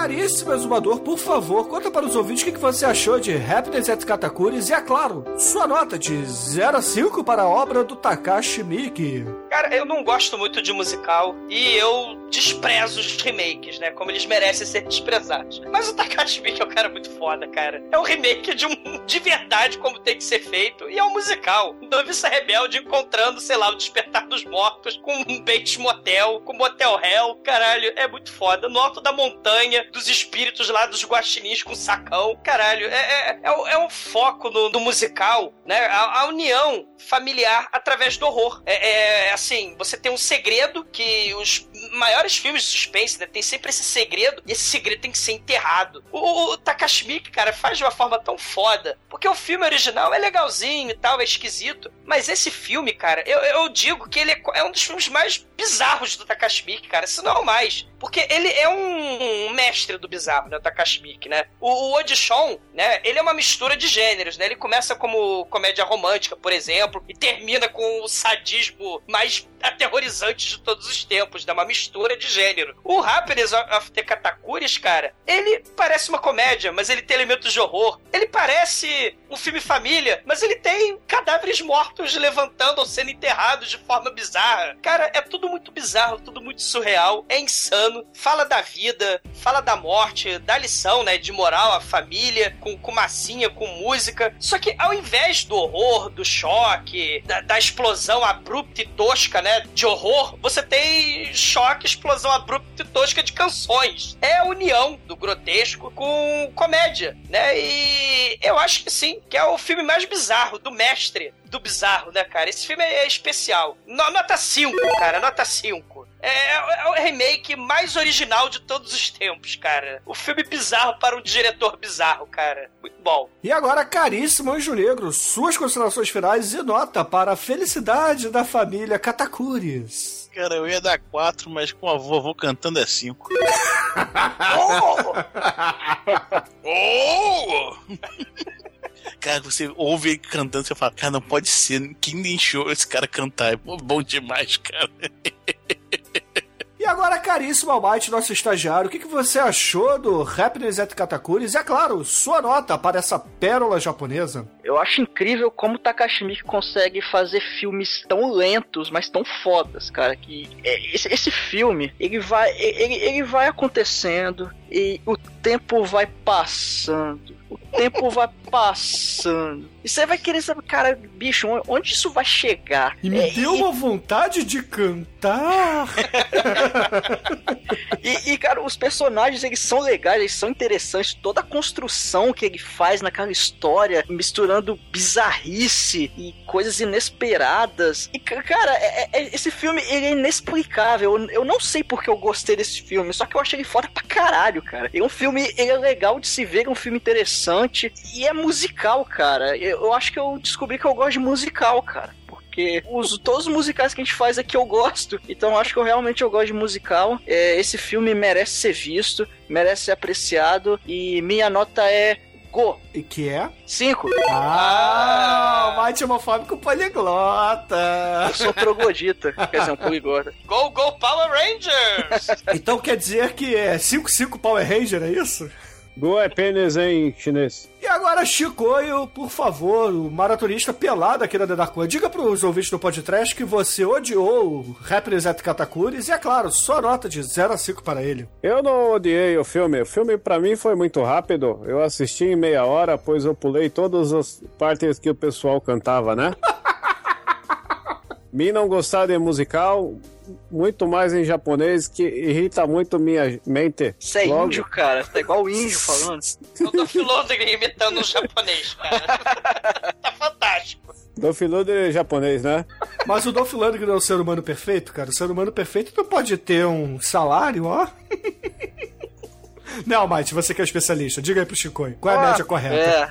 Caríssimo exumador, por favor, conta para os ouvintes o que que você achou de Happiness at Katakuris e, é claro, sua nota de 0 a 5 para a obra do Takashi Miike. Cara, eu não gosto muito de musical e eu desprezo os remakes, né? Como eles merecem ser desprezados. Mas o Takashi Miike é um cara muito foda, cara. É um remake de um de verdade como tem que ser feito e é um musical. Noviça Rebelde encontrando, sei lá, o Despertar dos Mortos com um Bates Motel, com Motel Hell. Caralho, é muito foda. No alto da montanha, dos espíritos lá dos guaxinins com sacão. Caralho, é, é, é, um- é um foco no, no musical, né? A, a união familiar através do horror. É, é, assim, você tem um segredo que os maiores filmes de suspense, né, tem sempre esse segredo, e esse segredo tem que ser enterrado. O, o Takashi Miike, cara, faz de uma forma tão foda, porque o filme original é legalzinho e tal, é esquisito, mas esse filme, cara, eu, eu digo que ele é, é um dos filmes mais bizarros do Takashi Miike, cara, se não é mais. Porque ele é um mestre do bizarro, né, o né? O, o Audition, né, ele é uma mistura de gêneros, né? Ele começa como comédia romântica, por exemplo, e termina com o sadismo mais aterrorizante de todos os tempos, né? Uma mistura de gênero. O Happiness of the Katakuris, cara, ele parece uma comédia, mas ele tem elementos de horror. Ele parece um filme família, mas ele tem cadáveres mortos levantando ou sendo enterrados de forma bizarra. Cara, é tudo muito bizarro, tudo muito surreal, é insano. Fala da vida, fala da morte, dá lição, né, de moral à família, com, com massinha, com música. Só que ao invés do horror, do choque, da, da explosão abrupta e tosca, né, de horror, você tem choque, explosão abrupta e tosca de canções. É a união do grotesco com comédia, né? E eu acho que sim, que é o filme mais bizarro do mestre do bizarro, né, cara? Esse filme é especial. No- nota 5, cara, nota 5. É, é o remake mais original de todos os tempos, cara. O filme bizarro para um diretor bizarro, cara. Muito bom. E agora, caríssimo Anjo Negro, suas considerações finais e nota para a felicidade da família Katakures. Cara, eu ia dar quatro, mas com a vovô cantando é cinco. Oh! Cara, você ouve ele cantando, você fala, cara, não pode ser, quem deixou esse cara cantar? É bom demais, cara. E agora, caríssimo Almighty, nosso estagiário, o que, que você achou do Happiness at Katakures? E, é claro, sua nota para essa pérola japonesa. Eu acho incrível como o Takashi Miike consegue fazer filmes tão lentos, mas tão fodas, cara. Que é, esse, esse filme, ele vai, ele, ele vai acontecendo e o tempo vai passando. O tempo vai passando. E você vai querer saber, cara, bicho, onde isso vai chegar? E me É, deu uma vontade de cantar. E, e, cara, os personagens, eles são legais, eles são interessantes. Toda a construção que ele faz naquela história, misturando bizarrice e coisas inesperadas. E, ca- cara, é- é- esse filme, ele é inexplicável. Eu, eu não sei porque eu gostei desse filme, só que eu achei ele foda pra caralho, cara. É um filme, ele é legal de se ver, é um filme interessante. E é musical, cara. Eu, acho que eu descobri que eu gosto de musical, cara. Porque os, todos os musicais que a gente faz aqui eu gosto. Então eu acho que eu realmente eu gosto de musical. É, esse filme merece ser visto, merece ser apreciado. E minha nota é Go. E que é? 5. Ah, Almighty homofóbico poliglota. Eu sou troglodita. Quer dizer, um poliglota. Go, go, Power Rangers! Então quer dizer que é 5-5 Power Ranger, é isso? Go é pênis em chinês. E agora, Chicoio, por favor, o maratonista pelado aqui da Dedarcoa, diga pros ouvintes do podcast que você odiou o Happiness at Katakures e, é claro, sua nota de 0 a 5 para ele. Eu não odiei o filme. O filme pra mim foi muito rápido. Eu assisti em meia hora, pois eu pulei todas as partes que o pessoal cantava, né? Me não gostar de musical, muito mais em japonês, que irrita muito minha mente. Você é Logo- índio, cara. Você tá igual o índio falando. Eu tô Londres imitando um japonês, cara. tá fantástico. Dolph Lundgren é japonês, né? Mas o Dolph Lundgren é o ser humano perfeito, cara. O ser humano perfeito não pode ter um salário, ó. Não, Mate, você que é especialista, diga aí pro Chicoio, qual é a média correta? É,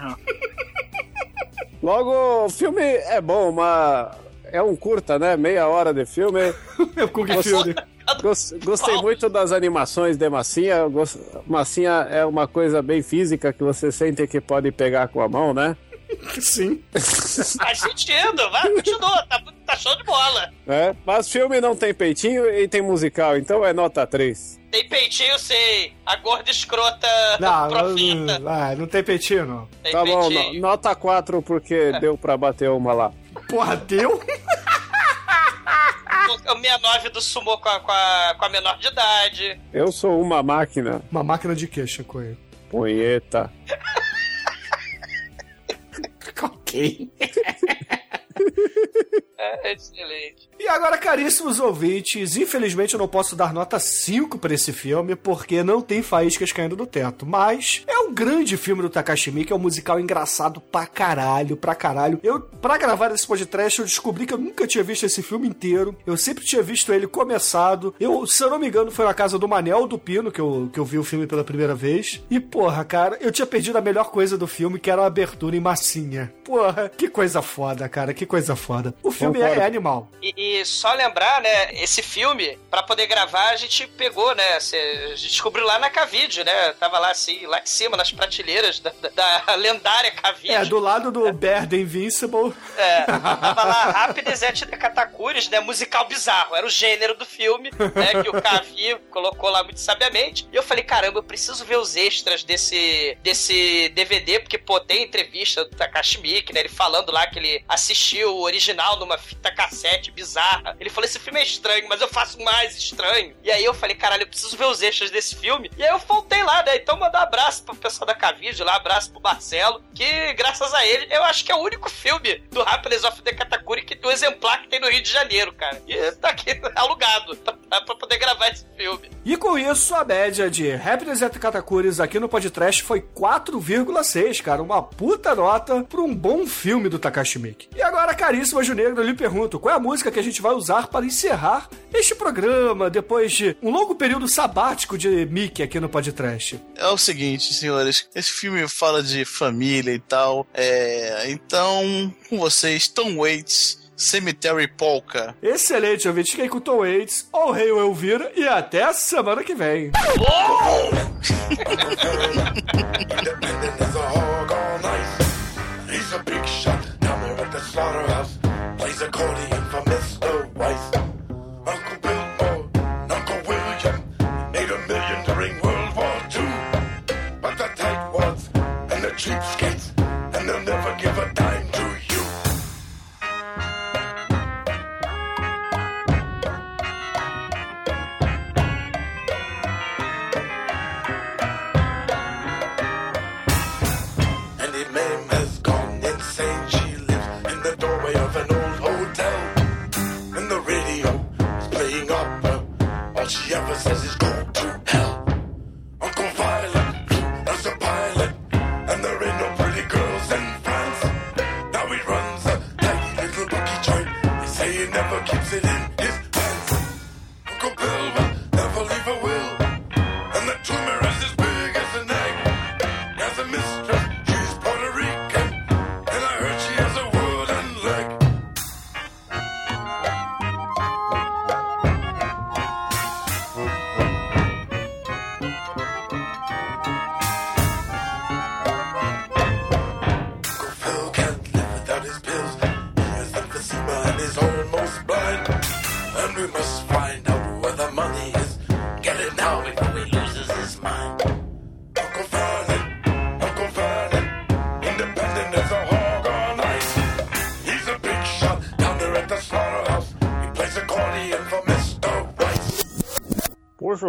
Logo, o filme é bom, mas é um curta, né? Meia hora de filme. É o Filme. gos- Gostei muito das animações de massinha. Gos- Massinha é uma coisa bem física que você sente que pode pegar com a mão, né? Sim. Faz sentido, vai, continua, tá, tá show de bola. É, mas filme não tem peitinho e tem musical, então é nota 3. Tem peitinho, sei. A gorda escrota Não, profeta. não, ah, não tem peitinho, não. Tem Tá bom, peitinho. no- nota 4 porque deu pra bater uma lá. Porra, deu? O 69 do Sumo com a, com, a, com a menor de idade. Eu sou uma máquina, Uma máquina de quê, Chicoio? punheta. ok. É, excelente. E agora, caríssimos ouvintes, infelizmente eu não posso dar nota 5 pra esse filme, porque não tem faíscas caindo do teto. Mas é um grande filme do Takashi Miike, é um musical engraçado pra caralho, pra caralho. Eu, pra gravar esse podcast, eu descobri que eu nunca tinha visto esse filme inteiro. Eu sempre tinha visto ele começado. Eu, se eu não me engano, foi na casa do Manel do Pino que eu, que eu vi o filme pela primeira vez. E, porra, cara, eu tinha perdido a melhor coisa do filme, que era a abertura em massinha. Porra, que coisa foda, cara, que coisa foda. O filme é, Concordo. é animal. E, e só lembrar, né, esse filme, pra poder gravar, a gente pegou, né, a gente descobriu lá na Cavide, né, tava lá assim, lá em cima, nas prateleiras da, da- da lendária Cavide. É, do lado do Bear the Invincible. É, tava lá Rápides et de Katakures, né? Musical bizarro. Era o gênero do filme, né? Que o Kavi colocou lá muito sabiamente. E eu falei, caramba, eu preciso ver os extras desse, desse DVD, porque, pô, tem entrevista do Takashi Miike, né? Ele falando lá que ele assistiu o original numa fita cassete bizarra. Ele falou: esse filme é estranho, mas eu faço mais estranho. E aí eu falei, caralho, eu preciso ver os extras desse filme. E aí eu voltei lá, né? Então mandar um abraço pro pessoal da Cavide lá, abraço pro Marcelo, que graças a ele, eu acho que é o único filme do Happiness of the Katakuri que do exemplar que tem no Rio de Janeiro, cara. E tá aqui alugado pra, pra poder gravar esse filme. E com isso, a média de Happiness at Katakuris aqui no podcast foi 4,6, cara. Uma puta nota pra um bom filme do Takashi Miike. E agora, caríssimo Anjo Negro, eu lhe pergunto, qual é a música que a gente vai usar para encerrar este programa depois de um longo período sabático de Mickey aqui no podcast? É o seguinte, senhores, esse filme fala de família e tal. É, então, com vocês, Tom Waits, Cemetery Polka. Excelente, ouvinte. Fiquei com o Tom Waits, o Rei Elvira e até a semana que vem. Night. He's a big shot down there at the slaughterhouse. Plays accordion for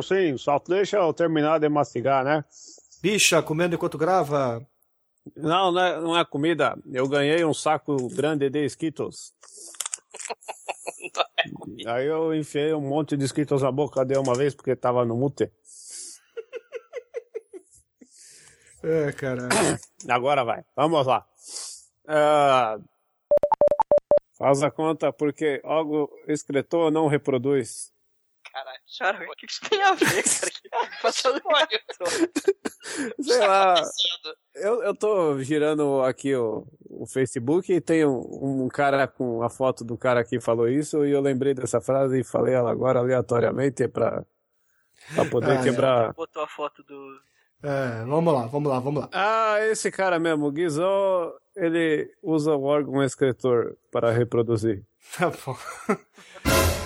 Sim, só deixa eu terminar de mastigar, né? Bicha, comendo enquanto grava. Não, não é, não é comida. Eu ganhei um saco grande de Skittles. Aí eu enfiei um monte de Skittles na boca de uma vez porque tava no mute. É, caralho. Agora vai, vamos lá. Ah, faz a conta porque algo escritor não reproduz. Cara, o que isso tem a ver, cara? Que tá passando Sei lá, eu, eu tô girando aqui o, o Facebook e tem um, um cara com a foto do cara que falou isso e eu lembrei dessa frase e falei ela agora aleatoriamente pra, pra poder Ah, quebrar. Botou a foto do. É, vamos lá, vamos lá, vamos lá. Ah, esse cara mesmo, o Guizão, ele usa o órgão escritor para reproduzir. Tá bom.